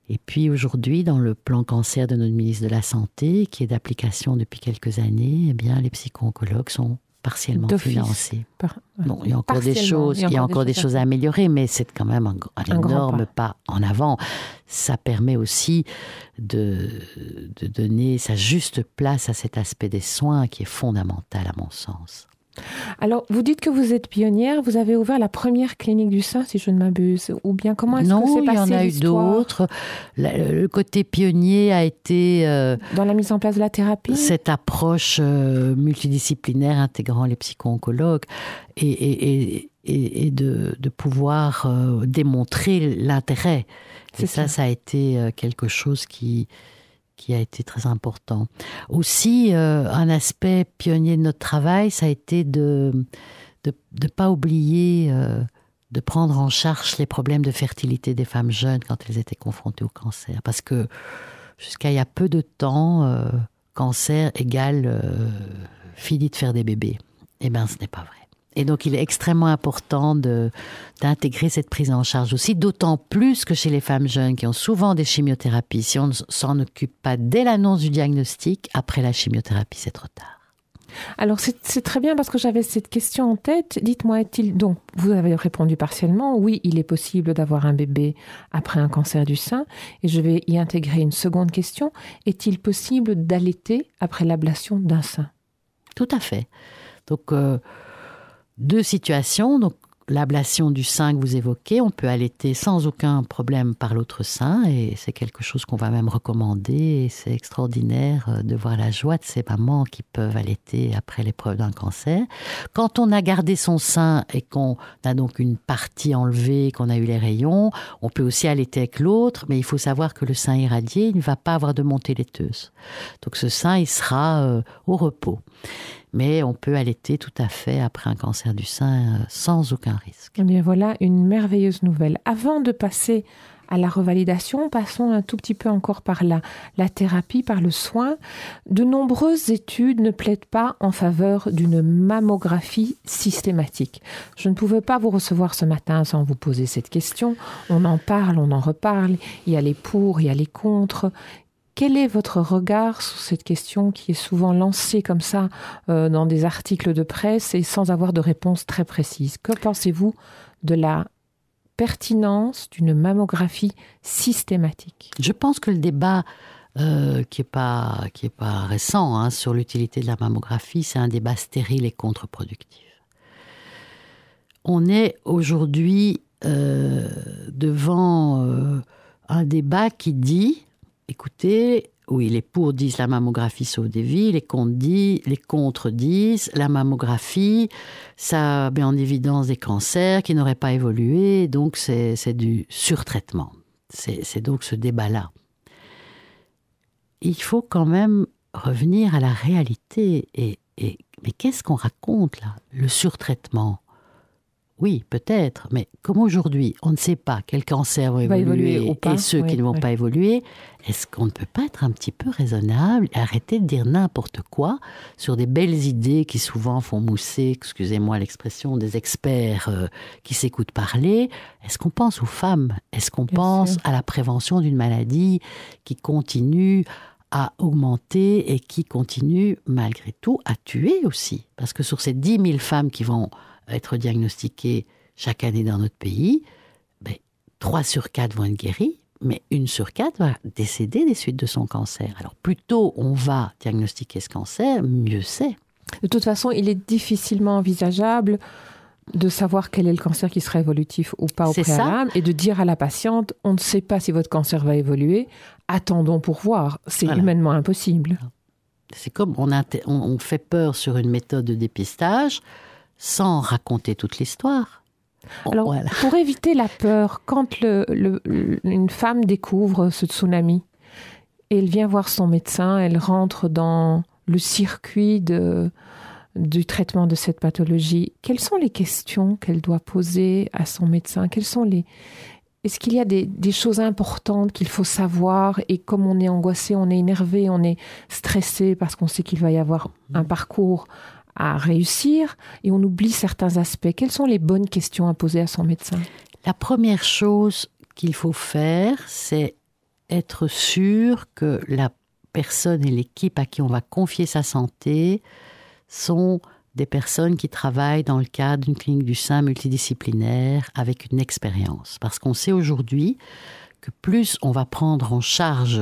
Et puis aujourd'hui, dans le plan cancer de notre ministre de la Santé, qui est d'application depuis quelques années, eh bien, les psycho-oncologues sont partiellement financé. Bon, il y a encore des choses, il y a, encore des, choses à améliorer, mais c'est quand même un, énorme pas. en avant. Ça permet aussi de, de donner sa juste place à cet aspect des soins qui est fondamental à mon sens. Alors, vous dites que vous êtes pionnière. Vous avez ouvert la première clinique du sein, si je ne m'abuse. Ou bien comment est-ce que c'est passé il y en a eu d'autres. Le côté pionnier a été... Euh, Dans la mise en place de la thérapie Cette approche euh, multidisciplinaire intégrant les psycho-oncologues et, et, de, de, pouvoir euh, démontrer l'intérêt. Et ça, ça a été quelque chose qui qui a été très important. Aussi, euh, un aspect pionnier de notre travail, ça a été de ne pas oublier euh, de prendre en charge les problèmes de fertilité des femmes jeunes quand elles étaient confrontées au cancer. Parce que jusqu'à il y a peu de temps, euh, cancer égale fini de faire des bébés. Eh bien, ce n'est pas vrai. Et donc, il est extrêmement important d'intégrer cette prise en charge aussi, d'autant plus que chez les femmes jeunes qui ont souvent des chimiothérapies, si on ne s'en occupe pas dès l'annonce du diagnostic, après la chimiothérapie, c'est trop tard. Alors c'est très bien parce que j'avais cette question en tête. Dites-moi, est-il donc vous avez répondu partiellement. Oui, il est possible d'avoir un bébé après un cancer du sein, et je vais y intégrer une seconde question. Est-il possible d'allaiter après l'ablation d'un sein? Tout à fait. Donc euh, deux situations. Donc, l'ablation du sein que vous évoquez, on peut allaiter sans aucun problème par l'autre sein et c'est quelque chose qu'on va même recommander c'est extraordinaire euh, de voir la joie de ces mamans qui peuvent allaiter après l'épreuve d'un cancer. Quand on a gardé son sein et qu'on a donc une partie enlevée, qu'on a eu les rayons, on peut aussi allaiter avec l'autre, mais il faut savoir que le sein irradié, il ne va pas avoir de montée laiteuse. Donc ce sein, il sera euh, au repos mais on peut allaiter tout à fait après un cancer du sein euh, sans aucun risque. Eh bien voilà une merveilleuse nouvelle. Avant de passer à la revalidation, passons un tout petit peu encore par la, la thérapie, par le soin. De nombreuses études ne plaident pas en faveur d'une mammographie systématique. Je ne pouvais pas vous recevoir ce matin sans vous poser cette question. On en parle, on en reparle. Il y a les pour, il y a les contre. Quel est votre regard sur cette question qui est souvent lancée comme ça euh, dans des articles de presse et sans avoir de réponse très précise? Que pensez-vous de la pertinence d'une mammographie systématique? Je pense que le débat euh, qui n'est pas, pas récent hein, sur l'utilité de la mammographie, c'est un débat stérile et contre-productif. On est aujourd'hui euh, devant un débat qui dit écoutez, oui, les pour disent la mammographie sauve des vies, les contre, disent, les contre disent la mammographie, ça met en évidence des cancers qui n'auraient pas évolué, donc c'est du surtraitement. C'est donc ce débat-là. Il faut quand même revenir à la réalité. Et, et mais qu'est-ce qu'on raconte là? Le surtraitement. Oui, peut-être, mais comme aujourd'hui, on ne sait pas quels cancers vont évoluer, et ceux qui ne vont pas évoluer, est-ce qu'on ne peut pas être un petit peu raisonnable et arrêter de dire n'importe quoi sur des belles idées qui souvent font mousser, excusez-moi l'expression, des experts euh, qui s'écoutent parler? Est-ce qu'on pense aux femmes? Est-ce qu'on pense à la prévention d'une maladie qui continue à augmenter et qui continue malgré tout à tuer aussi? Parce que sur ces 10 000 femmes qui vont être diagnostiquées chaque année dans notre pays, ben, 3 sur 4 vont être guéries, mais une sur 4 va décéder des suites de son cancer. Alors plus tôt on va diagnostiquer ce cancer, mieux c'est. De toute façon, il est difficilement envisageable de savoir quel est le cancer qui sera évolutif ou pas au préalable et de dire à la patiente on ne sait pas si votre cancer va évoluer, attendons pour voir. C'est humainement impossible. C'est comme on, on fait peur sur une méthode de dépistage sans raconter toute l'histoire. Alors, pour éviter la peur, quand le, une femme découvre ce tsunami, et elle vient voir son médecin, elle rentre dans le circuit de, du traitement de cette pathologie. Quelles sont les questions qu'elle doit poser à son médecin? Quelles sont les, est-ce qu'il y a des, des choses importantes qu'il faut savoir? Et comme on est angoissé, on est énervé, on est stressé parce qu'on sait qu'il va y avoir un parcours à réussir et on oublie certains aspects Quelles sont les bonnes questions à poser à son médecin? La première chose qu'il faut faire, c'est être sûr que la personne et l'équipe à qui on va confier sa santé sont des personnes qui travaillent dans le cadre d'une clinique du sein multidisciplinaire avec une expérience. Parce qu'on sait aujourd'hui que plus on va prendre en charge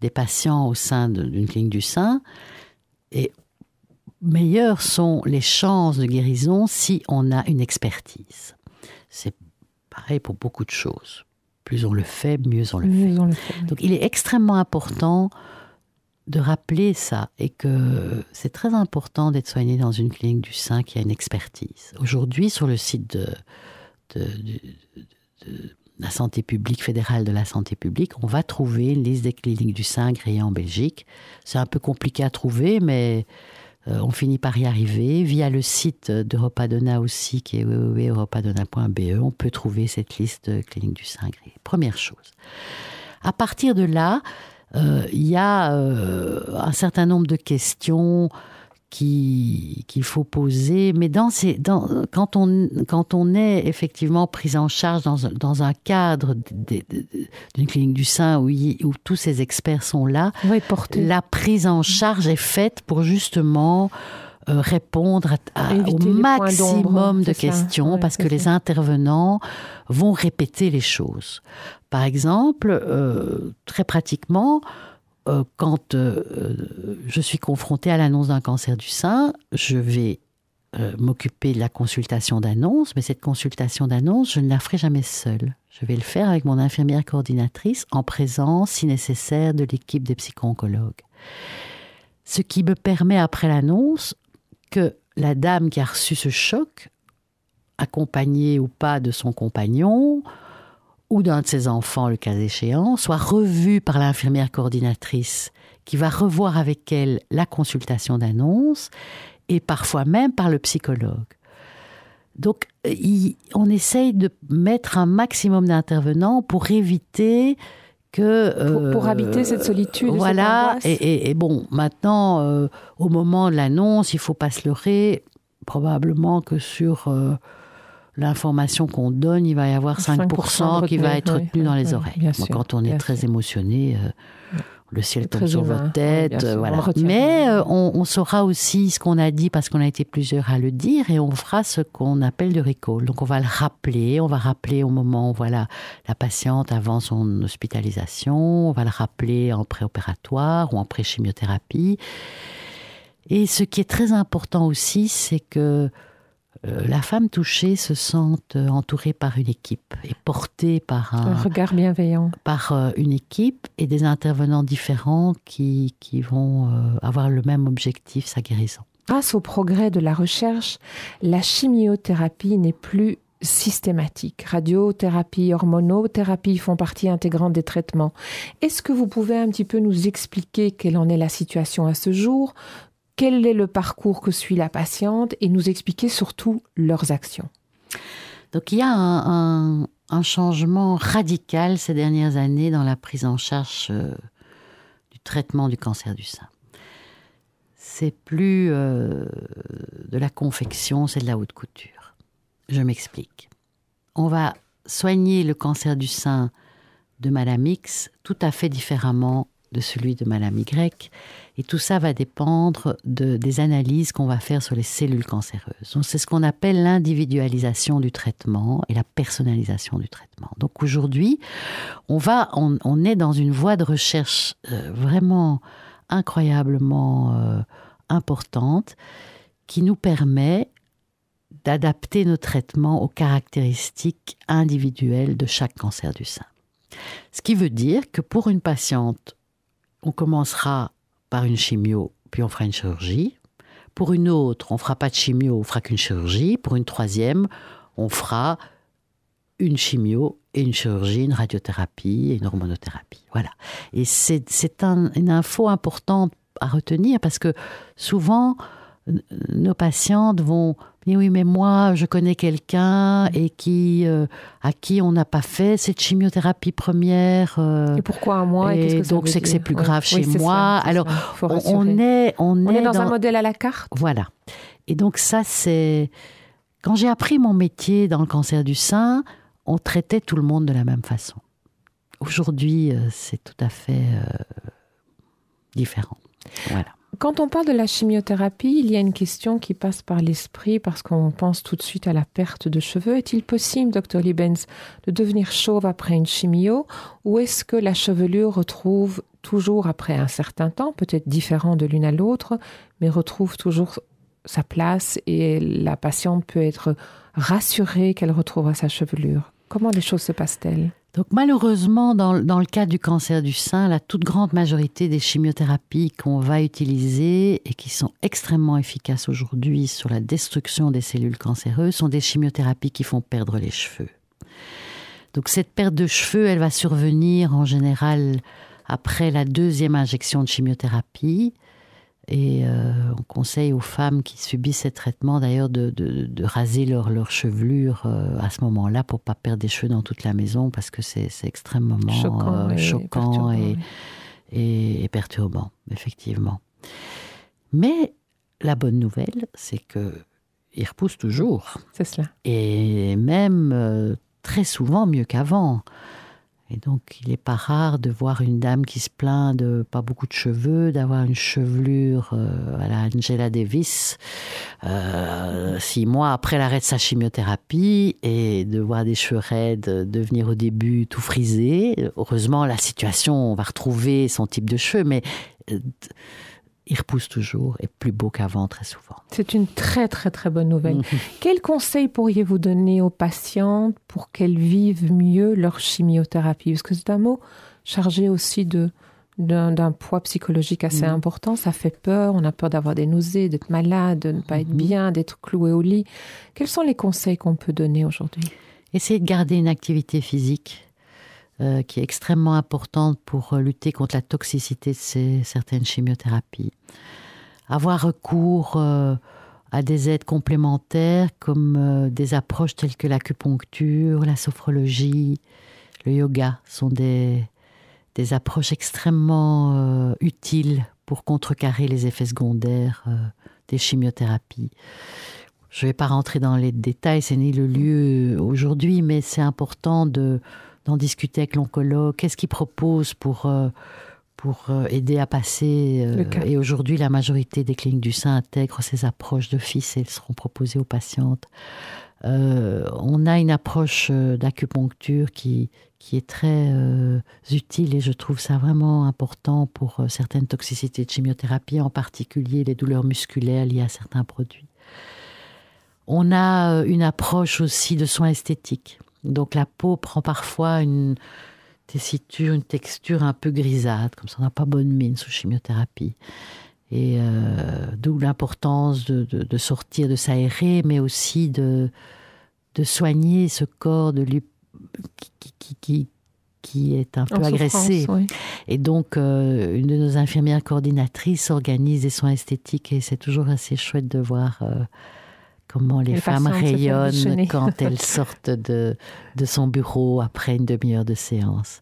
des patients au sein d'une clinique du sein, et meilleures sont les chances de guérison si on a une expertise. C'est pareil pour beaucoup de choses. Plus on le fait, mieux on le, Mieux fait. on le fait, oui. Donc il est extrêmement important de rappeler ça et que c'est très important d'être soigné dans une clinique du sein qui a une expertise. Aujourd'hui, sur le site de, de- de- de la santé publique, fédérale de la santé publique, on va trouver une liste des cliniques du sein agréées en Belgique. C'est un peu compliqué à trouver, mais on finit par y arriver. Via le site d'Europadona aussi, qui est www.europadona.be, on peut trouver cette liste de cliniques du sein agréées. Première chose. À partir de là, euh, il y a euh, un certain nombre de questions qui- qu'il faut poser, mais dans ces, dans, quand, on, quand on est effectivement pris en charge dans, un- dans un cadre d'une clinique du sein où, il- où tous ces experts sont là, Oui, la prise en charge est faite pour justement euh, répondre à- à- au maximum de ça. questions parce que les intervenants vont répéter les choses. Par exemple, euh, très pratiquement, euh, quand euh, euh, je suis confrontée à l'annonce d'un cancer du sein, je vais m'occuper de la consultation d'annonce, mais cette consultation d'annonce, je ne la ferai jamais seule. Je vais le faire avec mon infirmière coordinatrice en présence, si nécessaire, de l'équipe des psycho-oncologues. Ce qui me permet, après l'annonce, que la dame qui a reçu ce choc, accompagnée ou pas de son compagnon, ou d'un de ses enfants, le cas échéant, soit revue par l'infirmière coordinatrice qui va revoir avec elle la consultation d'annonce et parfois même par le psychologue. Donc, il- on essaye de mettre un maximum d'intervenants pour éviter que... Pour- pour euh, habiter cette solitude cette Voilà, et, et- et bon, maintenant, euh, au moment de l'annonce, il faut pas se leurrer, probablement que sur euh, l'information qu'on donne, il va y avoir 5%, 5% qui va retenu, être oui, retenu dans les oreilles. bien quand on est très sûr. émotionné, euh, le ciel tombe sur humain, votre tête. bien sûr, on voilà. le. Mais euh, on, on saura aussi ce qu'on a dit parce qu'on a été plusieurs à le dire et on fera ce qu'on appelle du recall. Donc on va le rappeler, on va rappeler au moment où voilà, la patiente avant son hospitalisation, on va le rappeler en préopératoire ou en pré-chimiothérapie. Et ce qui est très important aussi, c'est que la femme touchée se sente euh, entourée par une équipe et portée par Un un, regard bienveillant. par euh, une équipe et des intervenants différents qui, qui vont euh, avoir le même objectif, sa guérison. Grâce au progrès de la recherche, la chimiothérapie n'est plus systématique. Radiothérapie, hormonothérapie font partie intégrante des traitements. Est-ce que vous pouvez un petit peu nous expliquer quelle en est la situation à ce jour? Quel est le parcours que suit la patiente Et nous expliquer surtout leurs actions. Donc il y a un, un- changement radical ces dernières années dans la prise en charge euh, du traitement du cancer du sein. C'est plus euh, de la confection, c'est de la haute couture. Je m'explique. On va soigner le cancer du sein de Madame X tout à fait différemment de celui de Madame Y. Et tout ça va dépendre de, des analyses qu'on va faire sur les cellules cancéreuses. C'est ce qu'on appelle l'individualisation du traitement et la personnalisation du traitement. Donc aujourd'hui, on, va, on, on est dans une voie de recherche euh, vraiment incroyablement euh, importante qui nous permet d'adapter nos traitements aux caractéristiques individuelles de chaque cancer du sein. Ce qui veut dire que pour une patiente, on commencera par une chimio, puis on fera une chirurgie. Pour une autre, on fera pas de chimio, on fera qu'une chirurgie. Pour une troisième, on fera une chimio et une chirurgie, une radiothérapie et une hormonothérapie. Voilà. Et c'est un, une info importante à retenir parce que souvent, nos patientes vont dire oui mais moi je connais quelqu'un et qui euh, à qui on n'a pas fait cette chimiothérapie première euh, et pourquoi moi et, donc c'est que c'est plus grave chez moi. alors on, est on, est, dans, un modèle à la carte. Voilà. Et donc ça c'est quand j'ai appris mon métier dans le cancer du sein on traitait tout le monde de la même façon. Aujourd'hui euh, c'est tout à fait différent. Voilà quand on parle de la chimiothérapie, il y a une question qui passe par l'esprit parce qu'on pense tout de suite à la perte de cheveux. Est-il possible, docteur Libens, de devenir chauve après une chimio? Ou est-ce que la chevelure retrouve toujours après un certain temps, peut-être différent de l'une à l'autre, mais retrouve toujours sa place et la patiente peut être rassurée qu'elle retrouvera sa chevelure? Comment les choses se passent-elles? Donc malheureusement, dans, le cas du cancer du sein, la toute grande majorité des chimiothérapies qu'on va utiliser et qui sont extrêmement efficaces aujourd'hui sur la destruction des cellules cancéreuses sont des chimiothérapies qui font perdre les cheveux. Donc cette perte de cheveux, elle va survenir en général après la deuxième injection de chimiothérapie. Et euh, on conseille aux femmes qui subissent ces traitements d'ailleurs de, raser leur, leur chevelure euh, à ce moment-là pour pas perdre des cheveux dans toute la maison parce que c'est extrêmement choquant, euh, et, et, perturbant, effectivement. Mais la bonne nouvelle, c'est que ils repoussent toujours. C'est cela. Et même très souvent mieux qu'avant. Et donc, il n'est pas rare de voir une dame qui se plaint de pas beaucoup de cheveux, d'avoir une chevelure euh, à la Angela Davis, euh, six mois après l'arrêt de sa chimiothérapie, et de voir des cheveux raides devenir au début tout frisés. Heureusement, la situation, on va retrouver son type de cheveux, mais euh, il repousse toujours et plus beau qu'avant très souvent. C'est une très très très bonne nouvelle. Quels conseils pourriez-vous donner aux patientes pour qu'elles vivent mieux leur chimiothérapie? Parce que c'est un mot chargé aussi de d'un poids psychologique assez mhm. important. Ça fait peur, on a peur d'avoir des nausées, d'être malade, de ne pas être mhm. bien, d'être cloué au lit. Quels sont les conseils qu'on peut donner aujourd'hui? Essayez de garder une activité physique euh, qui est extrêmement importante pour euh, lutter contre la toxicité de ces, certaines chimiothérapies. Avoir recours euh, à des aides complémentaires comme des approches telles que l'acupuncture, la sophrologie, le yoga sont des, des approches extrêmement utiles pour contrecarrer les effets secondaires des chimiothérapies. Je ne vais pas rentrer dans les détails, c'est ni le lieu aujourd'hui, mais c'est important de, d'en discuter avec l'oncologue, qu'est-ce qu'il propose pour, euh, pour euh, aider à passer. Euh, et aujourd'hui, la majorité des cliniques du sein intègrent ces approches d'office et elles seront proposées aux patientes. on a une approche d'acupuncture qui, qui est très utile et je trouve ça vraiment important pour certaines toxicités de chimiothérapie, en particulier les douleurs musculaires liées à certains produits. On a une approche aussi de soins esthétiques. Donc la peau prend parfois une tessiture, une texture un peu grisâtre, comme ça on n'a pas bonne mine sous chimiothérapie. Et euh, d'où l'importance de, sortir, de s'aérer, mais aussi de, de soigner ce corps de lui, qui, qui, qui, est un peu agressé. Et donc, euh, une de nos infirmières coordinatrices organise des soins esthétiques et c'est toujours assez chouette de voir euh, comment les, femmes rayonnent quand elles sortent de, de son bureau après une demi-heure de séance.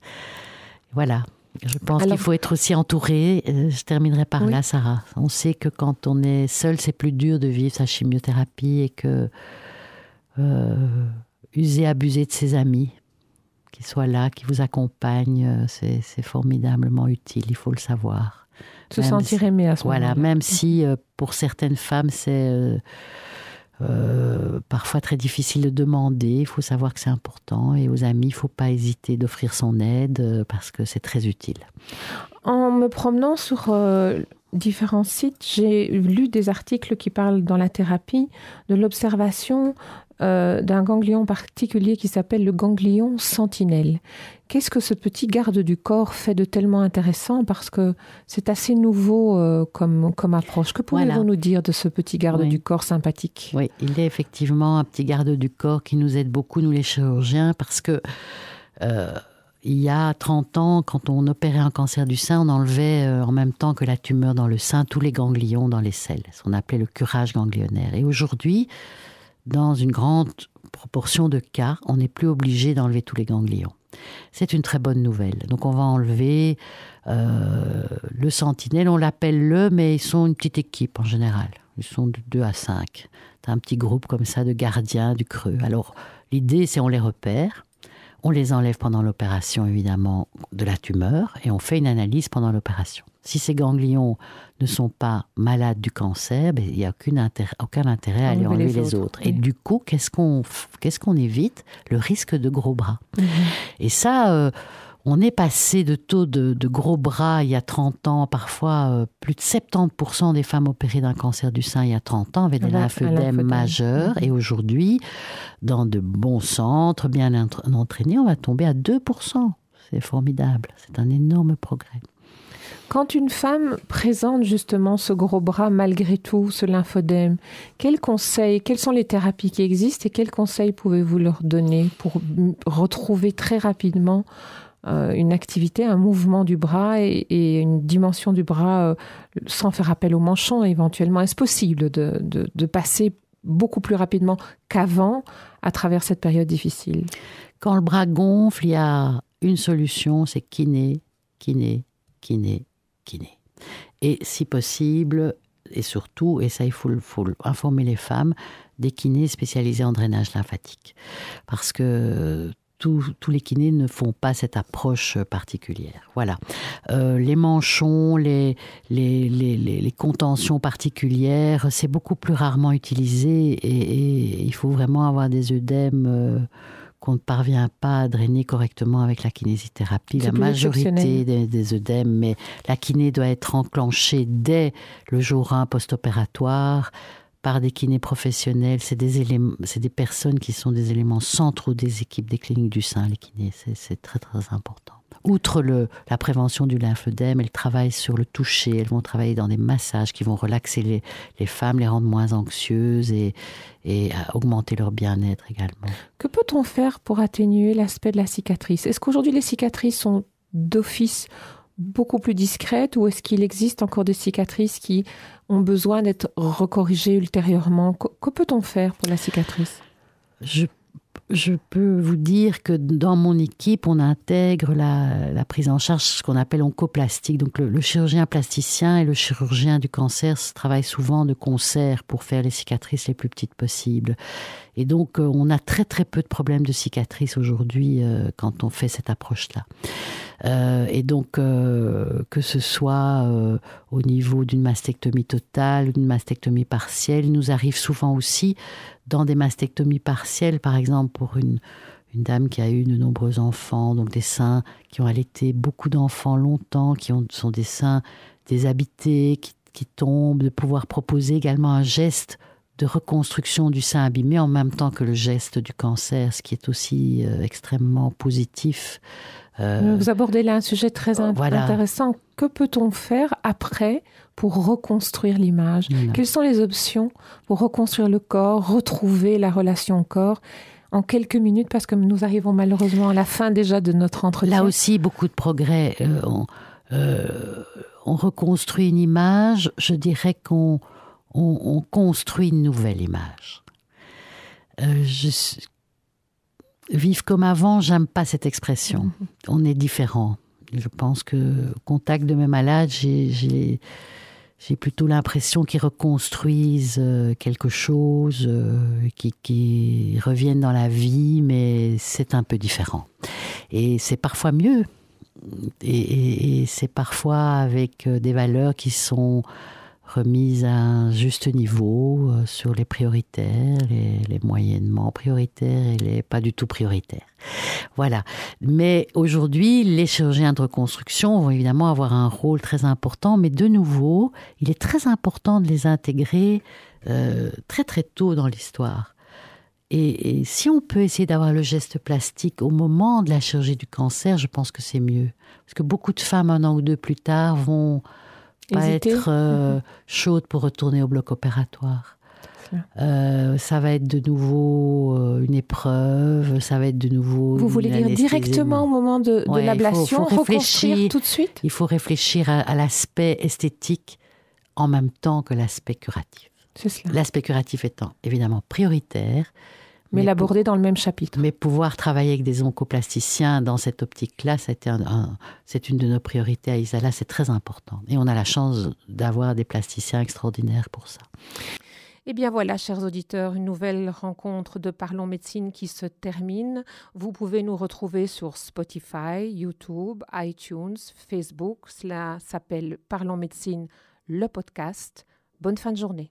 Voilà. Je pense qu'il faut être aussi entouré. Euh, je terminerai par là, Sarah. On sait que quand on est seul, c'est plus dur de vivre sa chimiothérapie et que euh, user, abuser de ses amis, qui soient là, qui vous accompagnent, euh, c'est formidablement utile. Il faut le savoir. Se sentir aimé à ce moment-là. Voilà, même si pour certaines femmes, c'est euh, parfois très difficile de demander. Il faut savoir que c'est important. Et aux amis, il ne faut pas hésiter d'offrir son aide euh, parce que c'est très utile. En me promenant sur euh, différents sites, j'ai lu des articles qui parlent dans la thérapie de l'observation euh, d'un ganglion particulier qui s'appelle le ganglion sentinelle. Qu'est-ce que ce petit garde du corps fait de tellement intéressant? Parce que c'est assez nouveau euh, comme, comme approche. Que pouvez-vous nous dire de ce petit garde du corps sympathique? Oui, il est effectivement un petit garde du corps qui nous aide beaucoup, nous les chirurgiens, parce que euh, il y a 30 ans, quand on opérait un cancer du sein, on enlevait euh, en même temps que la tumeur dans le sein tous les ganglions dans les selles. Ce qu'on appelait le curage ganglionnaire. Et aujourd'hui, dans une grande proportion de cas, on n'est plus obligé d'enlever tous les ganglions. C'est une très bonne nouvelle. Donc on va enlever euh, le sentinelle, on l'appelle le, mais ils sont une petite équipe en général. Ils sont de 2 à 5. C'est un petit groupe comme ça de gardiens du creux. Alors l'idée, c'est on les repère on les enlève pendant l'opération, évidemment, de la tumeur et on fait une analyse pendant l'opération. Si ces ganglions ne sont pas malades du cancer, ben, il n'y a aucun intérêt à aller enlever les, autres. Et du coup, qu'est-ce qu'on évite? Le risque de gros bras. Mhm. Et ça, euh, on est passé de taux de, gros bras il y a 30 ans, parfois euh, plus de 70% des femmes opérées d'un cancer du sein il y a 30 ans avaient des lymphœdèmes majeurs. Mhm. Et aujourd'hui, dans de bons centres, bien entraînés, on va tomber à 2%. C'est formidable, c'est un énorme progrès. Quand une femme présente justement ce gros bras malgré tout, ce lymphodème, quels conseils, quelles sont les thérapies qui existent et quels conseils pouvez-vous leur donner pour retrouver très rapidement euh, une activité, un mouvement du bras et, une dimension du bras euh, sans faire appel au manchon éventuellement? Est-ce possible de, passer beaucoup plus rapidement qu'avant à travers cette période difficile? Quand le bras gonfle, il y a une solution, c'est kiné, kiné, kiné, Et si possible, et surtout, et ça il faut, faut informer les femmes, des kinés spécialisés en drainage lymphatique. Parce que tous, les kinés ne font pas cette approche particulière. Voilà. Euh, les manchons, les, les, contentions particulières, c'est beaucoup plus rarement utilisé et, il faut vraiment avoir des œdèmes euh, qu'on ne parvient pas à drainer correctement avec la kinésithérapie. La majorité des, des, œdèmes, mais la kiné doit être enclenchée dès le jour 1 post-opératoire par des kinés professionnels. C'est des, éléments, c'est des personnes qui sont des éléments centraux des équipes des cliniques du sein, les kinés. C'est, très très important. Outre le, la prévention du lymphœdème, elles travaillent sur le toucher, elles vont travailler dans des massages qui vont relaxer les, les femmes, les rendre moins anxieuses et, et augmenter leur bien-être également. Que peut-on faire pour atténuer l'aspect de la cicatrice? Est-ce qu'aujourd'hui les cicatrices sont d'office beaucoup plus discrètes ou est-ce qu'il existe encore des cicatrices qui ont besoin d'être recorrigées ultérieurement? Que, peut-on faire pour la cicatrice? Je, je, peux vous dire que dans mon équipe, on intègre la, prise en charge, ce qu'on appelle oncoplastique. Donc le, chirurgien plasticien et le chirurgien du cancer travaillent souvent de concert pour faire les cicatrices les plus petites possibles. Et donc euh, on a très très peu de problèmes de cicatrices aujourd'hui euh, quand on fait cette approche-là. Euh, et donc, que ce soit au niveau d'une mastectomie totale ou d'une mastectomie partielle, il nous arrive souvent aussi dans des mastectomies partielles, par exemple pour une, dame qui a eu de nombreux enfants, donc des seins qui ont allaité beaucoup d'enfants longtemps, qui ont, sont des seins déshabités, qui tombent, de pouvoir proposer également un geste de reconstruction du sein abîmé en même temps que le geste du cancer, ce qui est aussi extrêmement positif euh, Vous abordez là un sujet très intéressant. Que peut-on faire après pour reconstruire l'image? Quelles sont les options pour reconstruire le corps, retrouver la relation au corps? En quelques minutes parce que nous arrivons malheureusement à la fin déjà de notre entretien. Là aussi, beaucoup de progrès. Euh, euh, on, reconstruit une image, je dirais qu'on on, construit une nouvelle image. je, Vivre comme avant, j'aime pas cette expression. Mhm. On est différent. Je pense que au contact de mes malades, j'ai plutôt l'impression qu'ils reconstruisent euh, quelque chose, euh, qui, reviennent dans la vie, mais c'est un peu différent. Et c'est parfois mieux. et c'est parfois avec euh, des valeurs qui sont remise à un juste niveau euh, sur les prioritaires, les, moyennement prioritaires et les pas du tout prioritaires. Voilà. Mais aujourd'hui, les chirurgiens de reconstruction vont évidemment avoir un rôle très important, mais de nouveau, il est très important de les intégrer euh, très très tôt dans l'histoire. Et, si on peut essayer d'avoir le geste plastique au moment de la chirurgie du cancer, je pense que c'est mieux. Parce que beaucoup de femmes, un an ou deux plus tard, vont pas être euh, mhm. chaudes pour retourner au bloc opératoire. Euh, ça va être de nouveau euh, une épreuve, ça va être de nouveau. Vous voulez dire directement au moment de, l'ablation, réfléchir tout de suite? Il faut réfléchir à l'aspect esthétique en même temps que l'aspect curatif. L'aspect curatif étant évidemment prioritaire. Mais, l'aborder dans le même chapitre. Mais pouvoir travailler avec des oncoplasticiens dans cette optique-là, c'est une de nos priorités à Isala, c'est très important. Et on a la chance d'avoir des plasticiens extraordinaires pour ça. Eh bien voilà, chers auditeurs, une nouvelle rencontre de Parlons Médecine qui se termine. Vous pouvez nous retrouver sur Spotify, YouTube, iTunes, Facebook. Cela s'appelle Parlons Médecine, le podcast. Bonne fin de journée.